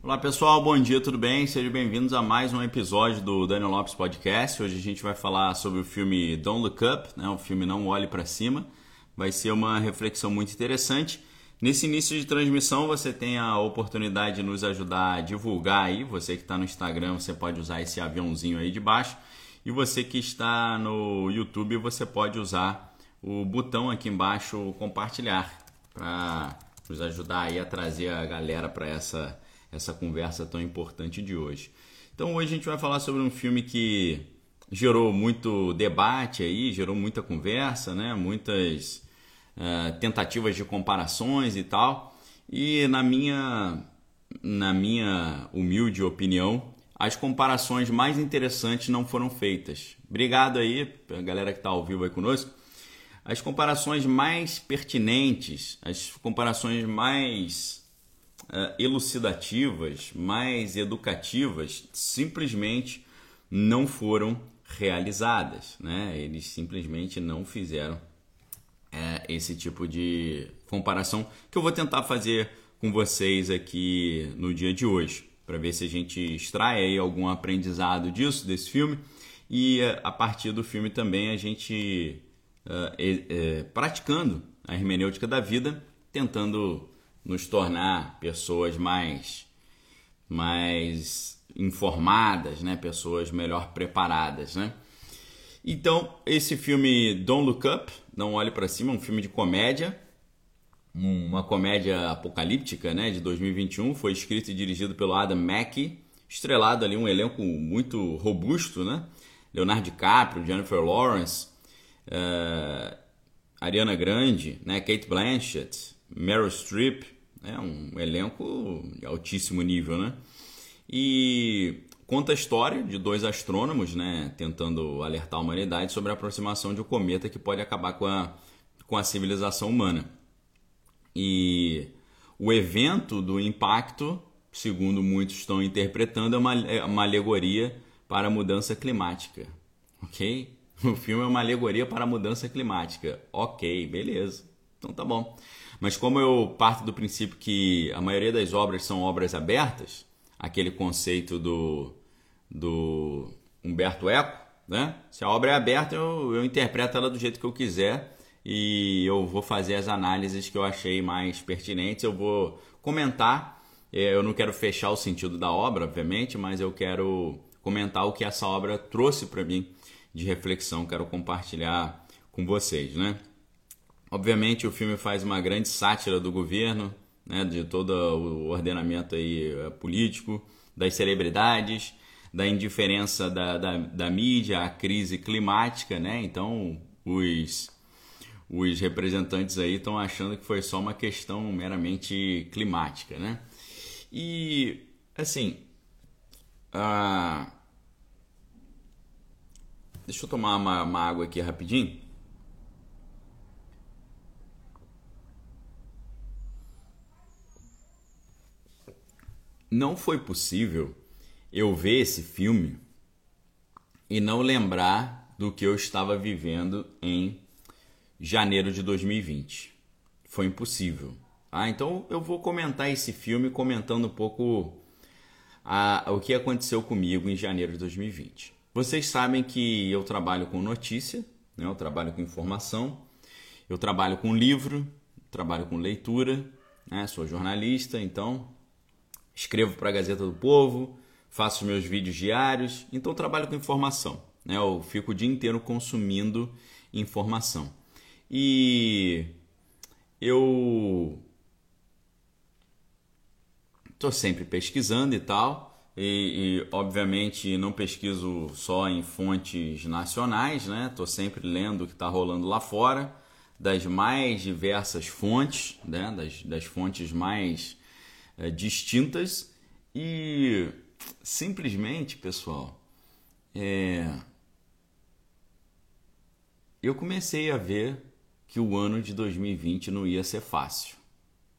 Olá pessoal, bom dia, tudo bem? Sejam bem-vindos a mais um episódio do Daniel Lopes Podcast. Hoje a gente vai falar sobre o filme Don't Look Up, né? o filme Não Olhe para Cima. Vai ser uma reflexão muito interessante. Nesse início de transmissão você tem a oportunidade de nos ajudar a divulgar aí. Você que está no Instagram, você pode usar esse aviãozinho aí de baixo. E você que está no YouTube, você pode usar o botão aqui embaixo compartilhar para nos ajudar aí a trazer a galera para essa essa conversa tão importante de hoje. Então hoje a gente vai falar sobre um filme que gerou muito debate aí, gerou muita conversa, né? Muitas uh, tentativas de comparações e tal. E na minha na minha humilde opinião, as comparações mais interessantes não foram feitas. Obrigado aí, a galera que está ao vivo aí conosco. As comparações mais pertinentes, as comparações mais uh, elucidativas, mais educativas, simplesmente não foram realizadas. Né? Eles simplesmente não fizeram uh, esse tipo de comparação que eu vou tentar fazer com vocês aqui no dia de hoje, para ver se a gente extrai aí algum aprendizado disso, desse filme, e uh, a partir do filme também a gente praticando a hermenêutica da vida, tentando nos tornar pessoas mais mais informadas, né? Pessoas melhor preparadas, né? Então, esse filme Don't Look Up, Não Olhe para Cima, um filme de comédia, uma comédia apocalíptica, né, de 2021, foi escrito e dirigido pelo Adam Mackey, estrelado ali um elenco muito robusto, né? Leonardo DiCaprio, Jennifer Lawrence, uh, Ariana Grande, né, Kate Blanchett, Meryl Streep, é um elenco de altíssimo nível, né? E conta a história de dois astrônomos, né, tentando alertar a humanidade sobre a aproximação de um cometa que pode acabar com a, com a civilização humana. E o evento do impacto, segundo muitos estão interpretando, é uma, é uma alegoria para a mudança climática, ok? O filme é uma alegoria para a mudança climática, ok, beleza, então tá bom. Mas como eu parto do princípio que a maioria das obras são obras abertas, aquele conceito do, do Humberto Eco, né? Se a obra é aberta, eu, eu interpreto ela do jeito que eu quiser e eu vou fazer as análises que eu achei mais pertinentes. Eu vou comentar. É, eu não quero fechar o sentido da obra, obviamente, mas eu quero comentar o que essa obra trouxe para mim de reflexão. Quero compartilhar com vocês, né? Obviamente o filme faz uma grande sátira do governo, né, de todo o ordenamento aí eh, político, das celebridades, da indiferença da, da, da mídia à crise climática, né? Então os, os representantes aí estão achando que foi só uma questão meramente climática, né? E assim, deixa eu tomar uma, uma água aqui rapidinho. Não foi possível eu ver esse filme e não lembrar do que eu estava vivendo em janeiro de 2020. Foi impossível. Ah, então eu vou comentar esse filme comentando um pouco a, o que aconteceu comigo em janeiro de 2020. Vocês sabem que eu trabalho com notícia, né? eu trabalho com informação, eu trabalho com livro, trabalho com leitura, né? sou jornalista, então escrevo para a Gazeta do Povo, faço meus vídeos diários, então trabalho com informação. Né? Eu fico o dia inteiro consumindo informação. E eu estou sempre pesquisando e tal. E, e, obviamente não pesquiso só em fontes nacionais, né? Estou sempre lendo o que está rolando lá fora, das mais diversas fontes, né? das, das fontes mais é, distintas e simplesmente, pessoal, é... eu comecei a ver que o ano de 2020 não ia ser fácil.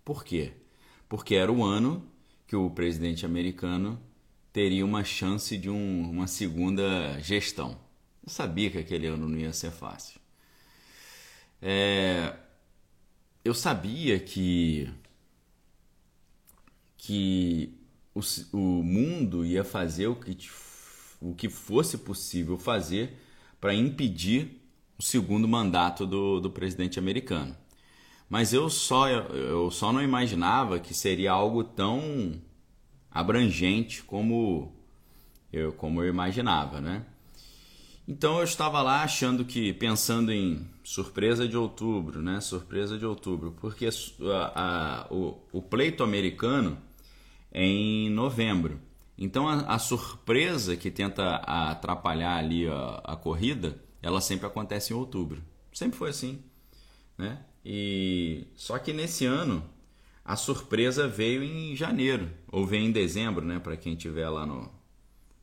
Por quê? Porque era o ano que o presidente americano teria uma chance de um, uma segunda gestão. Eu sabia que aquele ano não ia ser fácil. É, eu sabia que que o, o mundo ia fazer o que, o que fosse possível fazer para impedir o segundo mandato do, do presidente americano. Mas eu só, eu só não imaginava que seria algo tão abrangente como eu, como eu imaginava, né? Então eu estava lá achando que, pensando em surpresa de outubro, né? Surpresa de outubro, porque a, a, o, o pleito americano em novembro. Então a, a surpresa que tenta atrapalhar ali a, a, corrida, ela sempre acontece em outubro. Sempre foi assim, né? E só que nesse ano a surpresa veio em janeiro ou veio em dezembro, né? Para quem tiver lá no,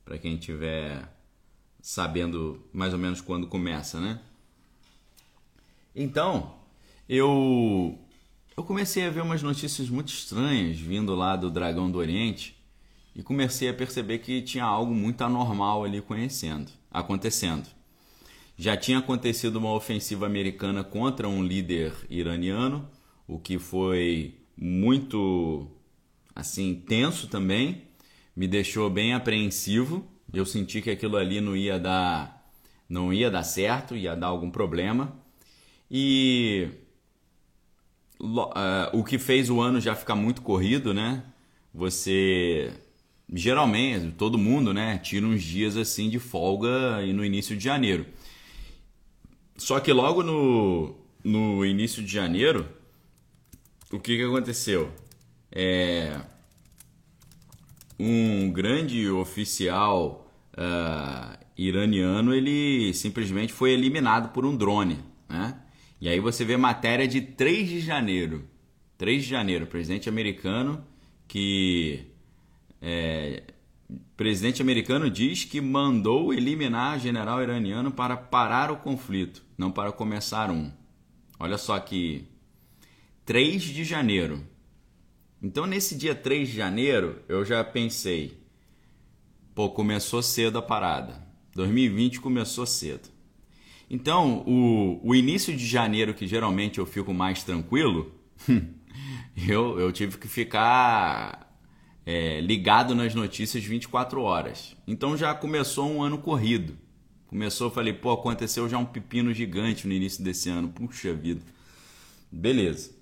para quem tiver sabendo mais ou menos quando começa, né? Então, eu eu comecei a ver umas notícias muito estranhas vindo lá do Dragão do Oriente e comecei a perceber que tinha algo muito anormal ali conhecendo, acontecendo. Já tinha acontecido uma ofensiva americana contra um líder iraniano, o que foi muito assim tenso também, me deixou bem apreensivo eu senti que aquilo ali não ia dar, não ia dar certo, ia dar algum problema. E o que fez o ano já ficar muito corrido, né? Você geralmente todo mundo, né, tira uns dias assim de folga no início de janeiro. Só que logo no, no início de janeiro, o que, que aconteceu? É, um grande oficial uh, iraniano ele simplesmente foi eliminado por um drone, né? E aí você vê matéria de 3 de janeiro. 3 de janeiro, presidente americano que é, presidente americano diz que mandou eliminar general iraniano para parar o conflito, não para começar um. Olha só que 3 de janeiro. Então, nesse dia 3 de janeiro, eu já pensei: pô, começou cedo a parada. 2020 começou cedo. Então, o, o início de janeiro, que geralmente eu fico mais tranquilo, eu, eu tive que ficar é, ligado nas notícias 24 horas. Então já começou um ano corrido. Começou, falei, pô, aconteceu já um pepino gigante no início desse ano. Puxa vida. Beleza.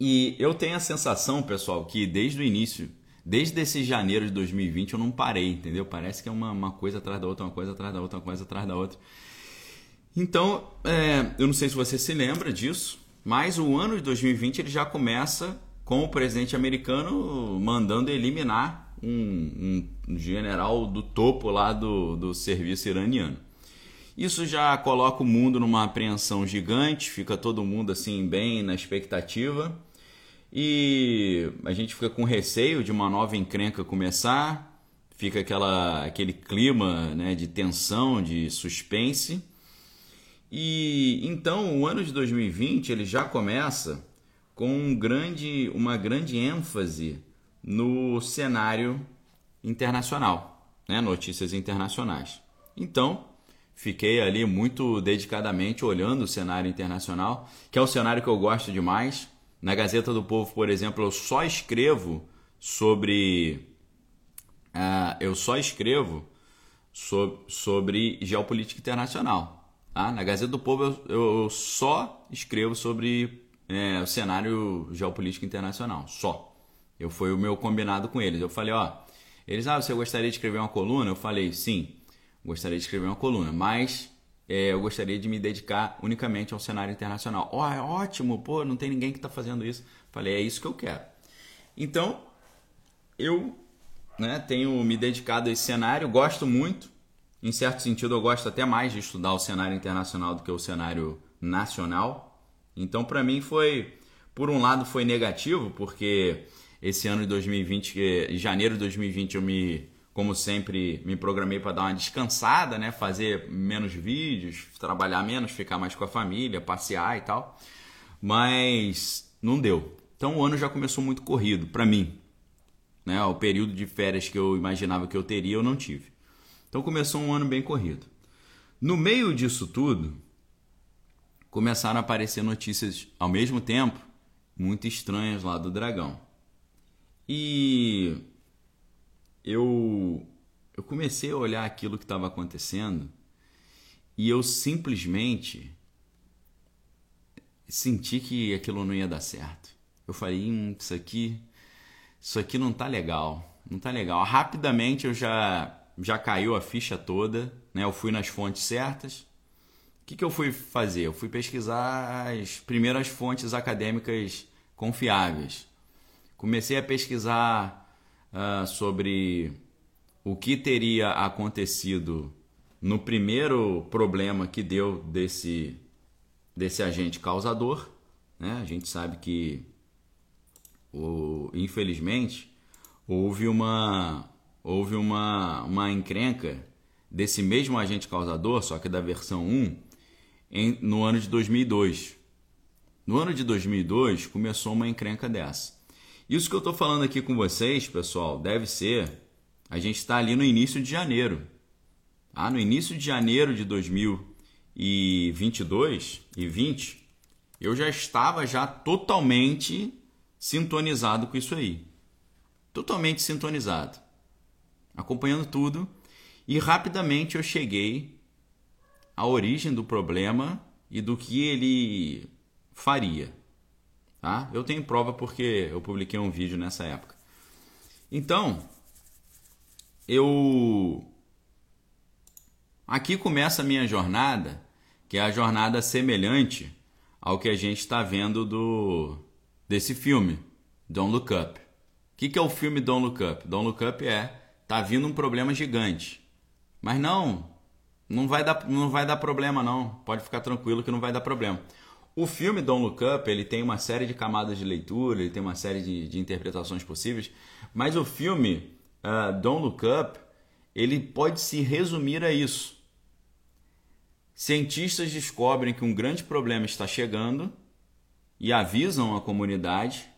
E eu tenho a sensação, pessoal, que desde o início, desde esse janeiro de 2020, eu não parei, entendeu? Parece que é uma, uma coisa atrás da outra, uma coisa atrás da outra, uma coisa atrás da outra. Então, é, eu não sei se você se lembra disso, mas o ano de 2020 ele já começa com o presidente americano mandando eliminar um, um general do topo lá do, do serviço iraniano. Isso já coloca o mundo numa apreensão gigante, fica todo mundo assim bem na expectativa e a gente fica com receio de uma nova encrenca começar, fica aquela, aquele clima né, de tensão, de suspense. E então o ano de 2020 ele já começa com um grande, uma grande ênfase no cenário internacional, né, notícias internacionais. Então fiquei ali muito dedicadamente olhando o cenário internacional, que é o cenário que eu gosto demais na Gazeta do Povo, por exemplo, eu só escrevo sobre. Uh, eu só escrevo sobre, sobre geopolítica internacional. Tá? Na Gazeta do Povo eu, eu só escrevo sobre é, o cenário geopolítico internacional. Só. Eu foi o meu combinado com eles. Eu falei, ó, eles, ah, você gostaria de escrever uma coluna? Eu falei, sim, gostaria de escrever uma coluna, mas é, eu gostaria de me dedicar unicamente ao cenário internacional. Ó, oh, é ótimo, pô, não tem ninguém que está fazendo isso. Falei, é isso que eu quero. Então, eu né, tenho me dedicado a esse cenário, gosto muito. Em certo sentido, eu gosto até mais de estudar o cenário internacional do que o cenário nacional. Então, para mim, foi, por um lado, foi negativo, porque esse ano de 2020, em janeiro de 2020, eu me como sempre, me programei para dar uma descansada, né? Fazer menos vídeos, trabalhar menos, ficar mais com a família, passear e tal. Mas não deu. Então o ano já começou muito corrido para mim. Né? O período de férias que eu imaginava que eu teria, eu não tive. Então começou um ano bem corrido. No meio disso tudo, começaram a aparecer notícias ao mesmo tempo muito estranhas lá do dragão. E eu, eu comecei a olhar aquilo que estava acontecendo e eu simplesmente senti que aquilo não ia dar certo. Eu falei, hum, isso aqui, isso aqui não tá legal, não tá legal. Rapidamente eu já já caiu a ficha toda, né? Eu fui nas fontes certas. O que, que eu fui fazer? Eu fui pesquisar as primeiras fontes acadêmicas confiáveis. Comecei a pesquisar uh, sobre o que teria acontecido no primeiro problema que deu desse, desse agente causador. Né? A gente sabe que, o, infelizmente, houve uma, houve uma, uma encrenca desse mesmo agente causador, só que da versão 1, em, no ano de 2002. No ano de 2002 começou uma encrenca dessa. Isso que eu estou falando aqui com vocês, pessoal, deve ser. A gente está ali no início de janeiro. Ah, no início de janeiro de 2022 e 20, eu já estava já totalmente sintonizado com isso aí. Totalmente sintonizado. Acompanhando tudo e rapidamente eu cheguei à origem do problema e do que ele faria. Tá? Eu tenho prova porque eu publiquei um vídeo nessa época. Então, eu aqui começa a minha jornada, que é a jornada semelhante ao que a gente está vendo do desse filme, Don't Look Up. O que, que é o filme Don't Look Up? Don't Look Up é tá vindo um problema gigante, mas não, não vai dar, não vai dar problema não. Pode ficar tranquilo que não vai dar problema. O filme Don't Look Up ele tem uma série de camadas de leitura, ele tem uma série de, de interpretações possíveis, mas o filme uh, Don't Look Up ele pode se resumir a isso. Cientistas descobrem que um grande problema está chegando e avisam a comunidade,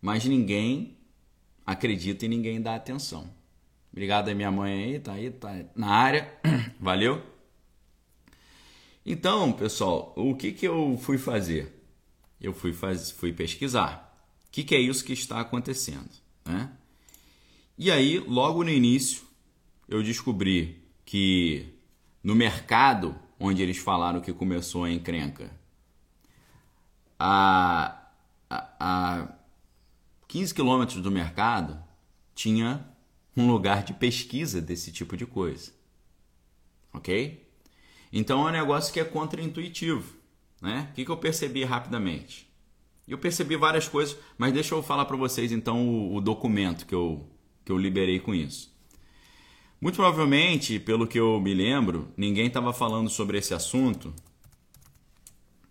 mas ninguém acredita e ninguém dá atenção. Obrigado a minha mãe aí, tá aí, tá na área. Valeu. Então, pessoal, o que, que eu fui fazer? Eu fui, faz, fui pesquisar. O que, que é isso que está acontecendo? Né? E aí, logo no início, eu descobri que no mercado onde eles falaram que começou a encrenca, a, a, a 15 quilômetros do mercado tinha um lugar de pesquisa desse tipo de coisa. Ok? Então é um negócio que é contraintuitivo. Né? O que, eu percebi rapidamente? Eu percebi várias coisas, mas deixa eu falar para vocês então o, o, documento que eu, que eu liberei com isso. Muito provavelmente, pelo que eu me lembro, ninguém estava falando sobre esse assunto,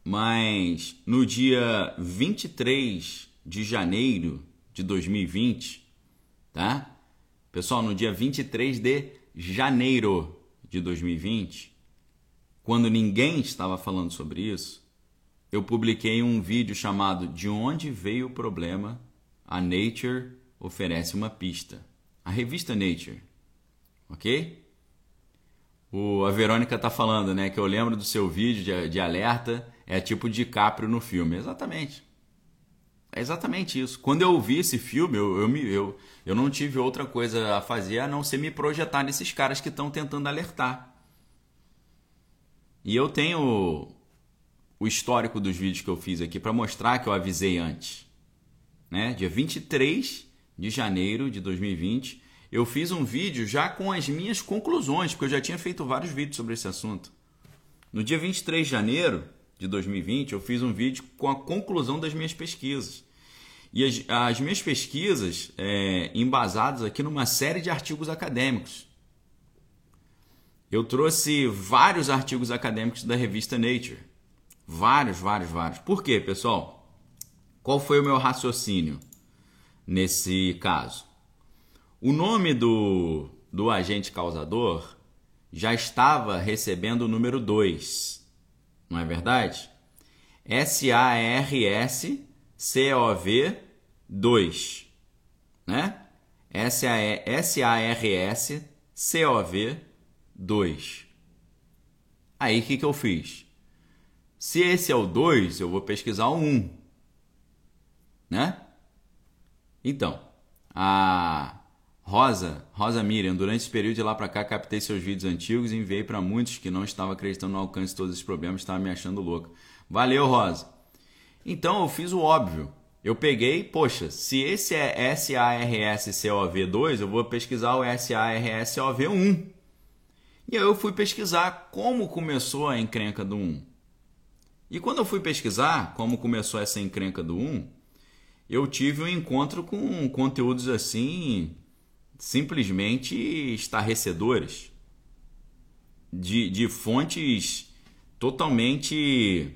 mas no dia 23 de janeiro de 2020, tá? Pessoal, no dia 23 de janeiro de 2020, quando ninguém estava falando sobre isso, eu publiquei um vídeo chamado De onde veio o problema? A Nature oferece uma pista. A revista Nature. Ok? O, a Verônica está falando, né? Que eu lembro do seu vídeo de, de alerta, é tipo DiCaprio no filme. Exatamente. É exatamente isso. Quando eu vi esse filme, eu, eu, eu, eu não tive outra coisa a fazer a não ser me projetar nesses caras que estão tentando alertar. E eu tenho o histórico dos vídeos que eu fiz aqui para mostrar que eu avisei antes. Né? Dia 23 de janeiro de 2020, eu fiz um vídeo já com as minhas conclusões, porque eu já tinha feito vários vídeos sobre esse assunto. No dia 23 de janeiro de 2020, eu fiz um vídeo com a conclusão das minhas pesquisas. E as, as minhas pesquisas é, embasadas aqui numa série de artigos acadêmicos eu trouxe vários artigos acadêmicos da revista Nature. Vários, vários, vários. Por quê, pessoal? Qual foi o meu raciocínio nesse caso? O nome do, do agente causador já estava recebendo o número 2, não é verdade? S-A-R-S-C-O-V 2, né? S-A-R-S-C-O-V 2. Aí o que, que eu fiz? Se esse é o 2, eu vou pesquisar o 1. Um, né? Então, A Rosa, Rosa Miriam, durante esse período de lá para cá, captei seus vídeos antigos e enviei para muitos que não estavam acreditando no alcance de todos esses problemas, estavam me achando louco. Valeu, Rosa. Então eu fiz o óbvio. Eu peguei, poxa, se esse é SARS-CoV2, eu vou pesquisar o SARS-CoV1. E aí eu fui pesquisar como começou a encrenca do 1. E quando eu fui pesquisar como começou essa encrenca do 1, eu tive um encontro com conteúdos assim simplesmente estarrecedores de, de fontes totalmente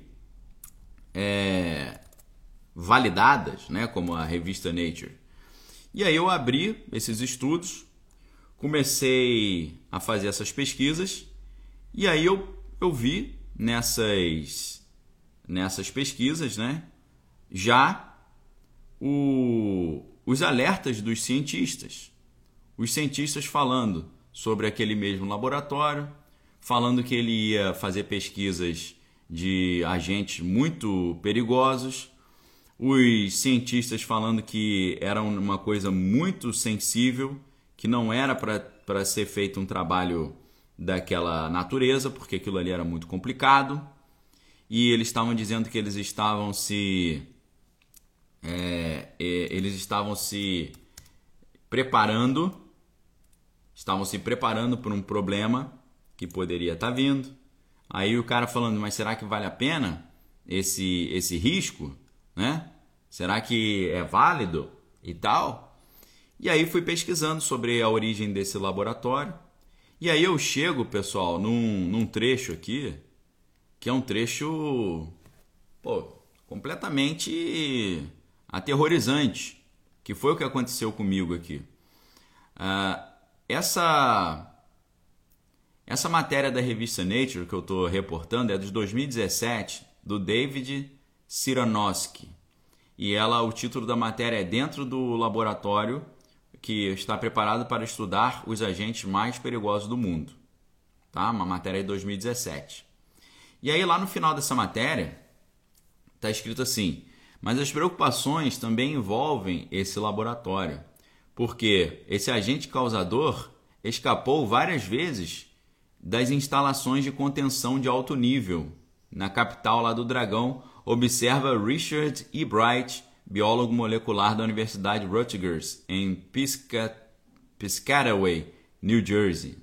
é, validadas, né, como a revista Nature. E aí eu abri esses estudos, comecei a fazer essas pesquisas e aí eu, eu vi nessas, nessas pesquisas né, já o, os alertas dos cientistas. Os cientistas falando sobre aquele mesmo laboratório, falando que ele ia fazer pesquisas de agentes muito perigosos, os cientistas falando que era uma coisa muito sensível, que não era para ser feito um trabalho daquela natureza, porque aquilo ali era muito complicado, e eles estavam dizendo que eles estavam se. É, eles estavam se preparando, estavam se preparando para um problema que poderia estar tá vindo. Aí o cara falando, mas será que vale a pena esse, esse risco? Né? Será que é válido e tal? E aí fui pesquisando sobre a origem desse laboratório. E aí eu chego, pessoal, num, num trecho aqui, que é um trecho pô, completamente aterrorizante, que foi o que aconteceu comigo aqui. Uh, essa essa matéria da revista Nature que eu estou reportando é de 2017, do David Siranowski. E ela, o título da matéria é Dentro do Laboratório que está preparado para estudar os agentes mais perigosos do mundo. Tá? Uma matéria de 2017. E aí, lá no final dessa matéria, está escrito assim: mas as preocupações também envolvem esse laboratório, porque esse agente causador escapou várias vezes das instalações de contenção de alto nível na capital lá do Dragão, observa Richard E. Bright, biólogo molecular da Universidade Rutgers, em Pisca... Piscataway, New Jersey.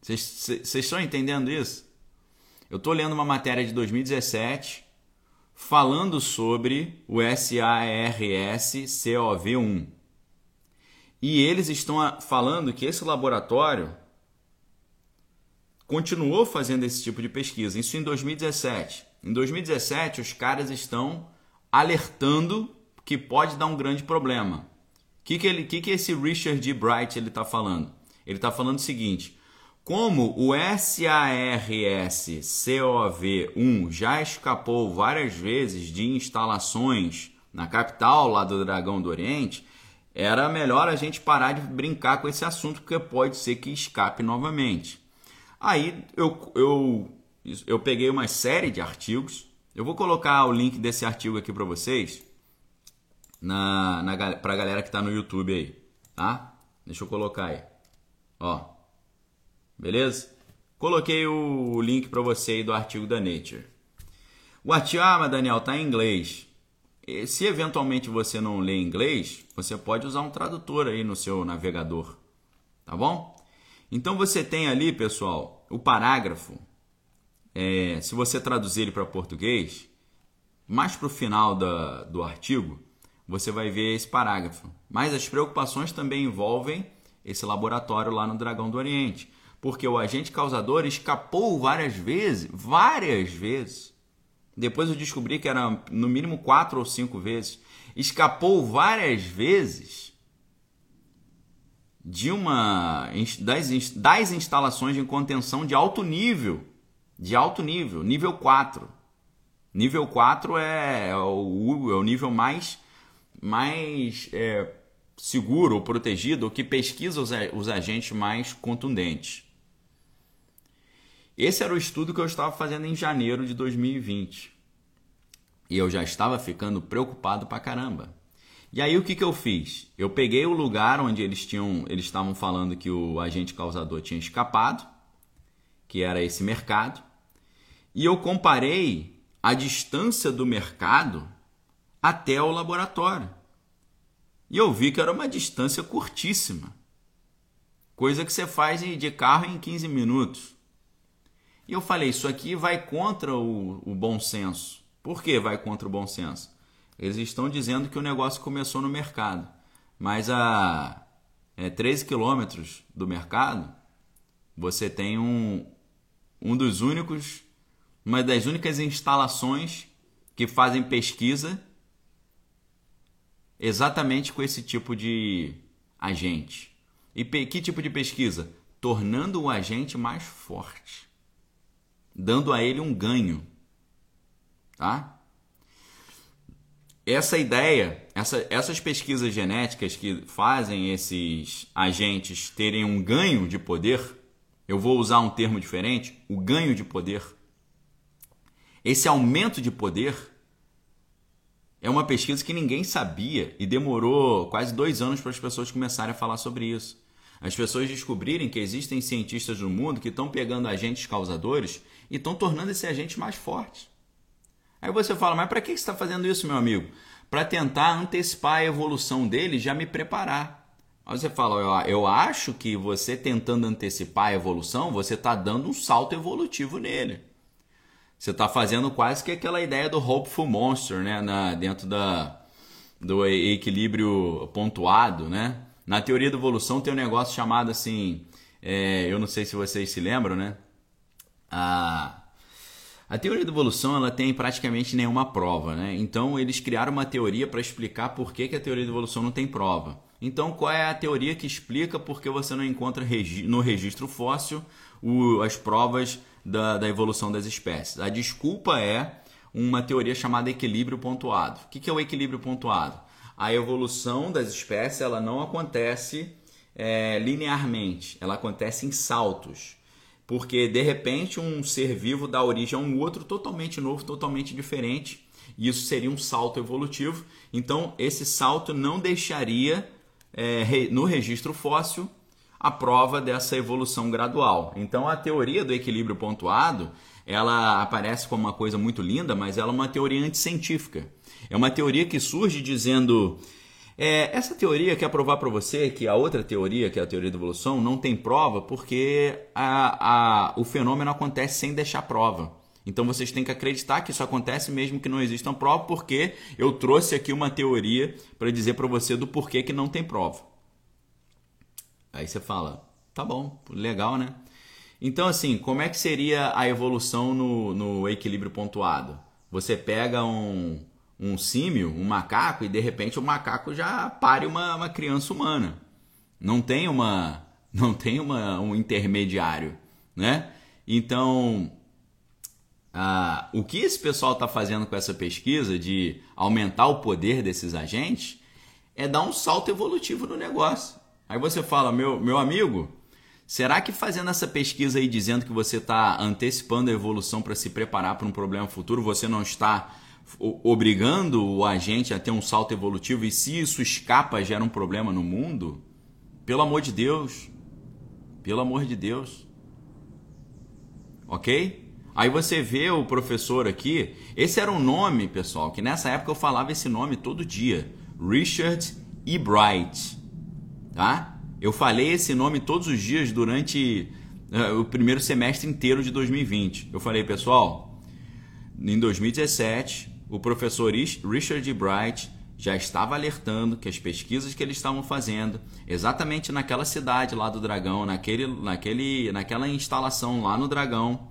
Vocês estão entendendo isso? Eu estou lendo uma matéria de 2017 falando sobre o SARS-CoV1. E eles estão falando que esse laboratório continuou fazendo esse tipo de pesquisa, isso em 2017. Em 2017, os caras estão alertando que pode dar um grande problema. O que, que, ele, que, que esse Richard D. Bright está falando? Ele está falando o seguinte: como o SARS-CoV-1 já escapou várias vezes de instalações na capital lá do Dragão do Oriente, era melhor a gente parar de brincar com esse assunto, porque pode ser que escape novamente. Aí eu, eu, eu peguei uma série de artigos, eu vou colocar o link desse artigo aqui para vocês, na, na, para a galera que está no YouTube aí, tá? Deixa eu colocar aí, ó, beleza? Coloquei o link para você aí do artigo da Nature. O artigo, ah, mas Daniel, tá em inglês. Se eventualmente você não lê inglês, você pode usar um tradutor aí no seu navegador, tá bom? Então você tem ali, pessoal, o parágrafo. É, se você traduzir ele para português, mais para o final da, do artigo, você vai ver esse parágrafo. Mas as preocupações também envolvem esse laboratório lá no Dragão do Oriente, porque o agente causador escapou várias vezes, várias vezes depois eu descobri que era no mínimo quatro ou cinco vezes. Escapou várias vezes de uma das, das instalações de contenção de alto nível, de alto nível, nível 4. Nível 4 é, é, o, é o nível mais, mais é, seguro ou protegido, que pesquisa os, os agentes mais contundentes. Esse era o estudo que eu estava fazendo em janeiro de 2020. E eu já estava ficando preocupado pra caramba. E aí o que, que eu fiz? Eu peguei o lugar onde eles tinham, eles estavam falando que o agente causador tinha escapado, que era esse mercado, e eu comparei a distância do mercado até o laboratório. E eu vi que era uma distância curtíssima. Coisa que você faz de carro em 15 minutos. E eu falei, isso aqui vai contra o, o bom senso. Por que vai contra o bom senso? Eles estão dizendo que o negócio começou no mercado, mas a é, 13 quilômetros do mercado, você tem um, um dos únicos, uma das únicas instalações que fazem pesquisa exatamente com esse tipo de agente. E que tipo de pesquisa? Tornando o agente mais forte, dando a ele um ganho, tá? Essa ideia, essa, essas pesquisas genéticas que fazem esses agentes terem um ganho de poder, eu vou usar um termo diferente, o ganho de poder. Esse aumento de poder é uma pesquisa que ninguém sabia e demorou quase dois anos para as pessoas começarem a falar sobre isso. As pessoas descobrirem que existem cientistas no mundo que estão pegando agentes causadores e estão tornando esse agente mais forte. Aí você fala, mas para que você está fazendo isso, meu amigo? Para tentar antecipar a evolução dele já me preparar. Aí você fala, eu acho que você tentando antecipar a evolução, você está dando um salto evolutivo nele. Você está fazendo quase que aquela ideia do Hopeful Monster, né? Na, dentro da, do equilíbrio pontuado, né? Na teoria da evolução tem um negócio chamado assim, é, eu não sei se vocês se lembram, né? A, a teoria da evolução ela tem praticamente nenhuma prova, né? Então eles criaram uma teoria para explicar por que, que a teoria da evolução não tem prova. Então qual é a teoria que explica por que você não encontra no registro fóssil as provas da, da, evolução das espécies? A desculpa é uma teoria chamada equilíbrio pontuado. O que, que é o equilíbrio pontuado? A evolução das espécies ela não acontece é, linearmente, ela acontece em saltos porque de repente um ser vivo dá origem a um outro totalmente novo, totalmente diferente, e isso seria um salto evolutivo. Então, esse salto não deixaria é, no registro fóssil a prova dessa evolução gradual. Então, a teoria do equilíbrio pontuado ela aparece como uma coisa muito linda, mas ela é uma teoria anticientífica. É uma teoria que surge dizendo é, essa teoria quer provar para você que a outra teoria, que é a teoria da evolução, não tem prova porque a, a, o fenômeno acontece sem deixar prova. Então vocês têm que acreditar que isso acontece mesmo que não existam prova, porque eu trouxe aqui uma teoria para dizer para você do porquê que não tem prova. Aí você fala, tá bom, legal, né? Então, assim, como é que seria a evolução no, no equilíbrio pontuado? Você pega um, um símio, um macaco, e de repente o macaco já pare uma, uma criança humana. Não tem uma não tem uma, um intermediário, né? Então, ah, o que esse pessoal está fazendo com essa pesquisa de aumentar o poder desses agentes é dar um salto evolutivo no negócio. Aí você fala, meu, meu amigo, será que fazendo essa pesquisa aí dizendo que você está antecipando a evolução para se preparar para um problema futuro, você não está obrigando o agente a ter um salto evolutivo e se isso escapa gera um problema no mundo, pelo amor de Deus, pelo amor de Deus, ok? Aí você vê o professor aqui, esse era um nome, pessoal, que nessa época eu falava esse nome todo dia, Richard E. Bright, tá? Eu falei esse nome todos os dias durante uh, o primeiro semestre inteiro de 2020. Eu falei, pessoal, em 2017 o professor Richard Bright já estava alertando que as pesquisas que eles estavam fazendo, exatamente naquela cidade lá do Dragão, naquele, naquele, naquela instalação lá no Dragão,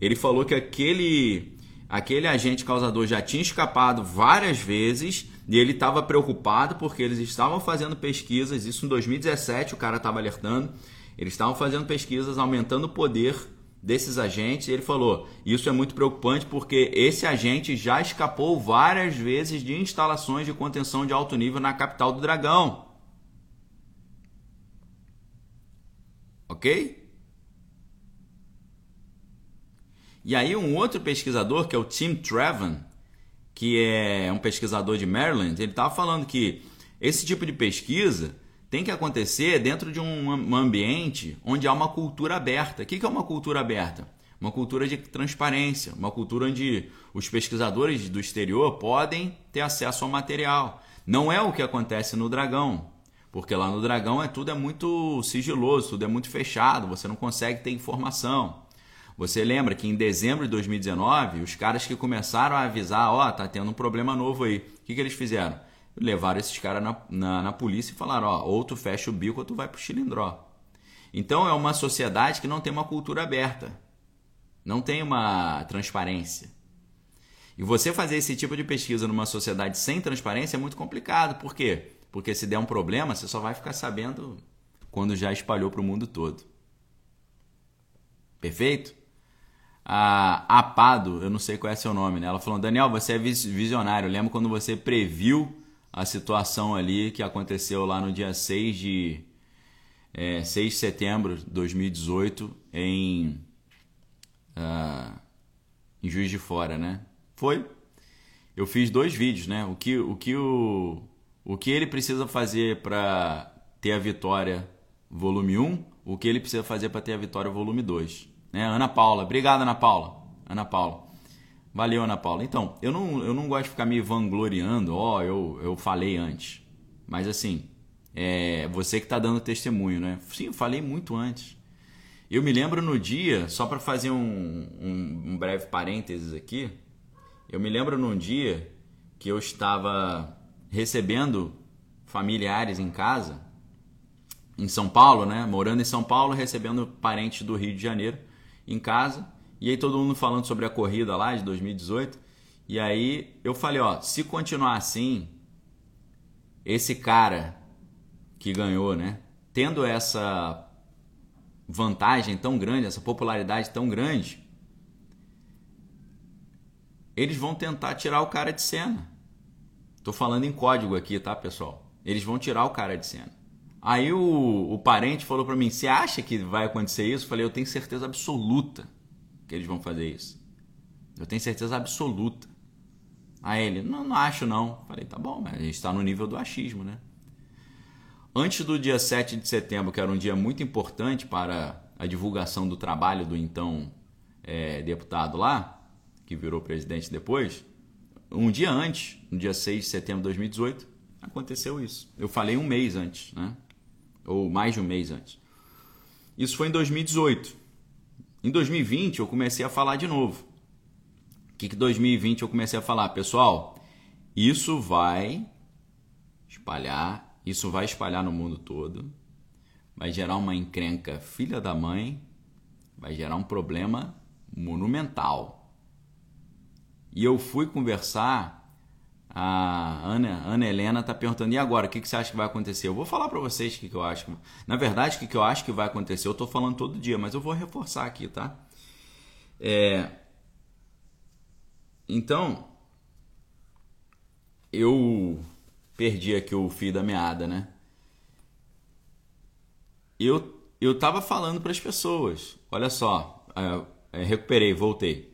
ele falou que aquele, aquele agente causador já tinha escapado várias vezes e ele estava preocupado porque eles estavam fazendo pesquisas, isso em 2017 o cara estava alertando, eles estavam fazendo pesquisas aumentando o poder desses agentes. Ele falou: Isso é muito preocupante porque esse agente já escapou várias vezes de instalações de contenção de alto nível na capital do Dragão. Ok? E aí, um outro pesquisador, que é o Tim Trevan, que é um pesquisador de Maryland, ele estava falando que esse tipo de pesquisa tem que acontecer dentro de um ambiente onde há uma cultura aberta. O que é uma cultura aberta? Uma cultura de transparência, uma cultura onde os pesquisadores do exterior podem ter acesso ao material. Não é o que acontece no Dragão, porque lá no Dragão é tudo é muito sigiloso, tudo é muito fechado, você não consegue ter informação. Você lembra que em dezembro de 2019, os caras que começaram a avisar, ó, oh, tá tendo um problema novo aí. O que, que eles fizeram? Levaram esses caras na, na, na, polícia e falaram, ó, ou tu fecha o bico ou tu vai pro chilindró. Então é uma sociedade que não tem uma cultura aberta. Não tem uma transparência. E você fazer esse tipo de pesquisa numa sociedade sem transparência é muito complicado. Por quê? Porque se der um problema, você só vai ficar sabendo quando já espalhou para o mundo todo. Perfeito? A Apado, eu não sei qual é seu nome, né? Ela falou: Daniel, você é visionário. Eu lembro quando você previu a situação ali que aconteceu lá no dia 6 de, é, 6 de setembro de 2018 em, uh, em Juiz de Fora, né? Foi. Eu fiz dois vídeos, né? O que o, que o, o que ele precisa fazer para ter a vitória volume 1, o que ele precisa fazer para ter a vitória volume 2. Né? Ana Paula, obrigado Ana Paula. Ana Paula. Valeu, Ana Paula. Então, eu não, eu não gosto de ficar me vangloriando, ó, oh, eu, eu falei antes. Mas assim, é você que está dando testemunho, né? Sim, eu falei muito antes. Eu me lembro no dia, só para fazer um, um, um breve parênteses aqui, eu me lembro num dia que eu estava recebendo familiares em casa, em São Paulo, né? Morando em São Paulo, recebendo parentes do Rio de Janeiro em casa. E aí todo mundo falando sobre a corrida lá de 2018. E aí eu falei, ó, se continuar assim, esse cara que ganhou, né? Tendo essa vantagem tão grande, essa popularidade tão grande, eles vão tentar tirar o cara de cena. Tô falando em código aqui, tá, pessoal? Eles vão tirar o cara de cena. Aí o, o parente falou para mim: Você acha que vai acontecer isso? Eu falei: Eu tenho certeza absoluta que eles vão fazer isso. Eu tenho certeza absoluta. Aí ele: Não, não acho não. Falei: Tá bom, mas a gente está no nível do achismo, né? Antes do dia 7 de setembro, que era um dia muito importante para a divulgação do trabalho do então é, deputado lá, que virou presidente depois, um dia antes, no dia 6 de setembro de 2018, aconteceu isso. Eu falei um mês antes, né? Ou mais de um mês antes. Isso foi em 2018. Em 2020 eu comecei a falar de novo. O que que 2020 eu comecei a falar? Pessoal, isso vai espalhar, isso vai espalhar no mundo todo, vai gerar uma encrenca filha da mãe, vai gerar um problema monumental. E eu fui conversar. A Ana, Ana Helena está perguntando: e agora? O que, que você acha que vai acontecer? Eu vou falar para vocês o que, que eu acho. Na verdade, o que, que eu acho que vai acontecer, eu estou falando todo dia, mas eu vou reforçar aqui, tá? É... Então, eu perdi aqui o fio da meada, né? Eu, eu tava falando para as pessoas: olha só, é, é, recuperei, voltei.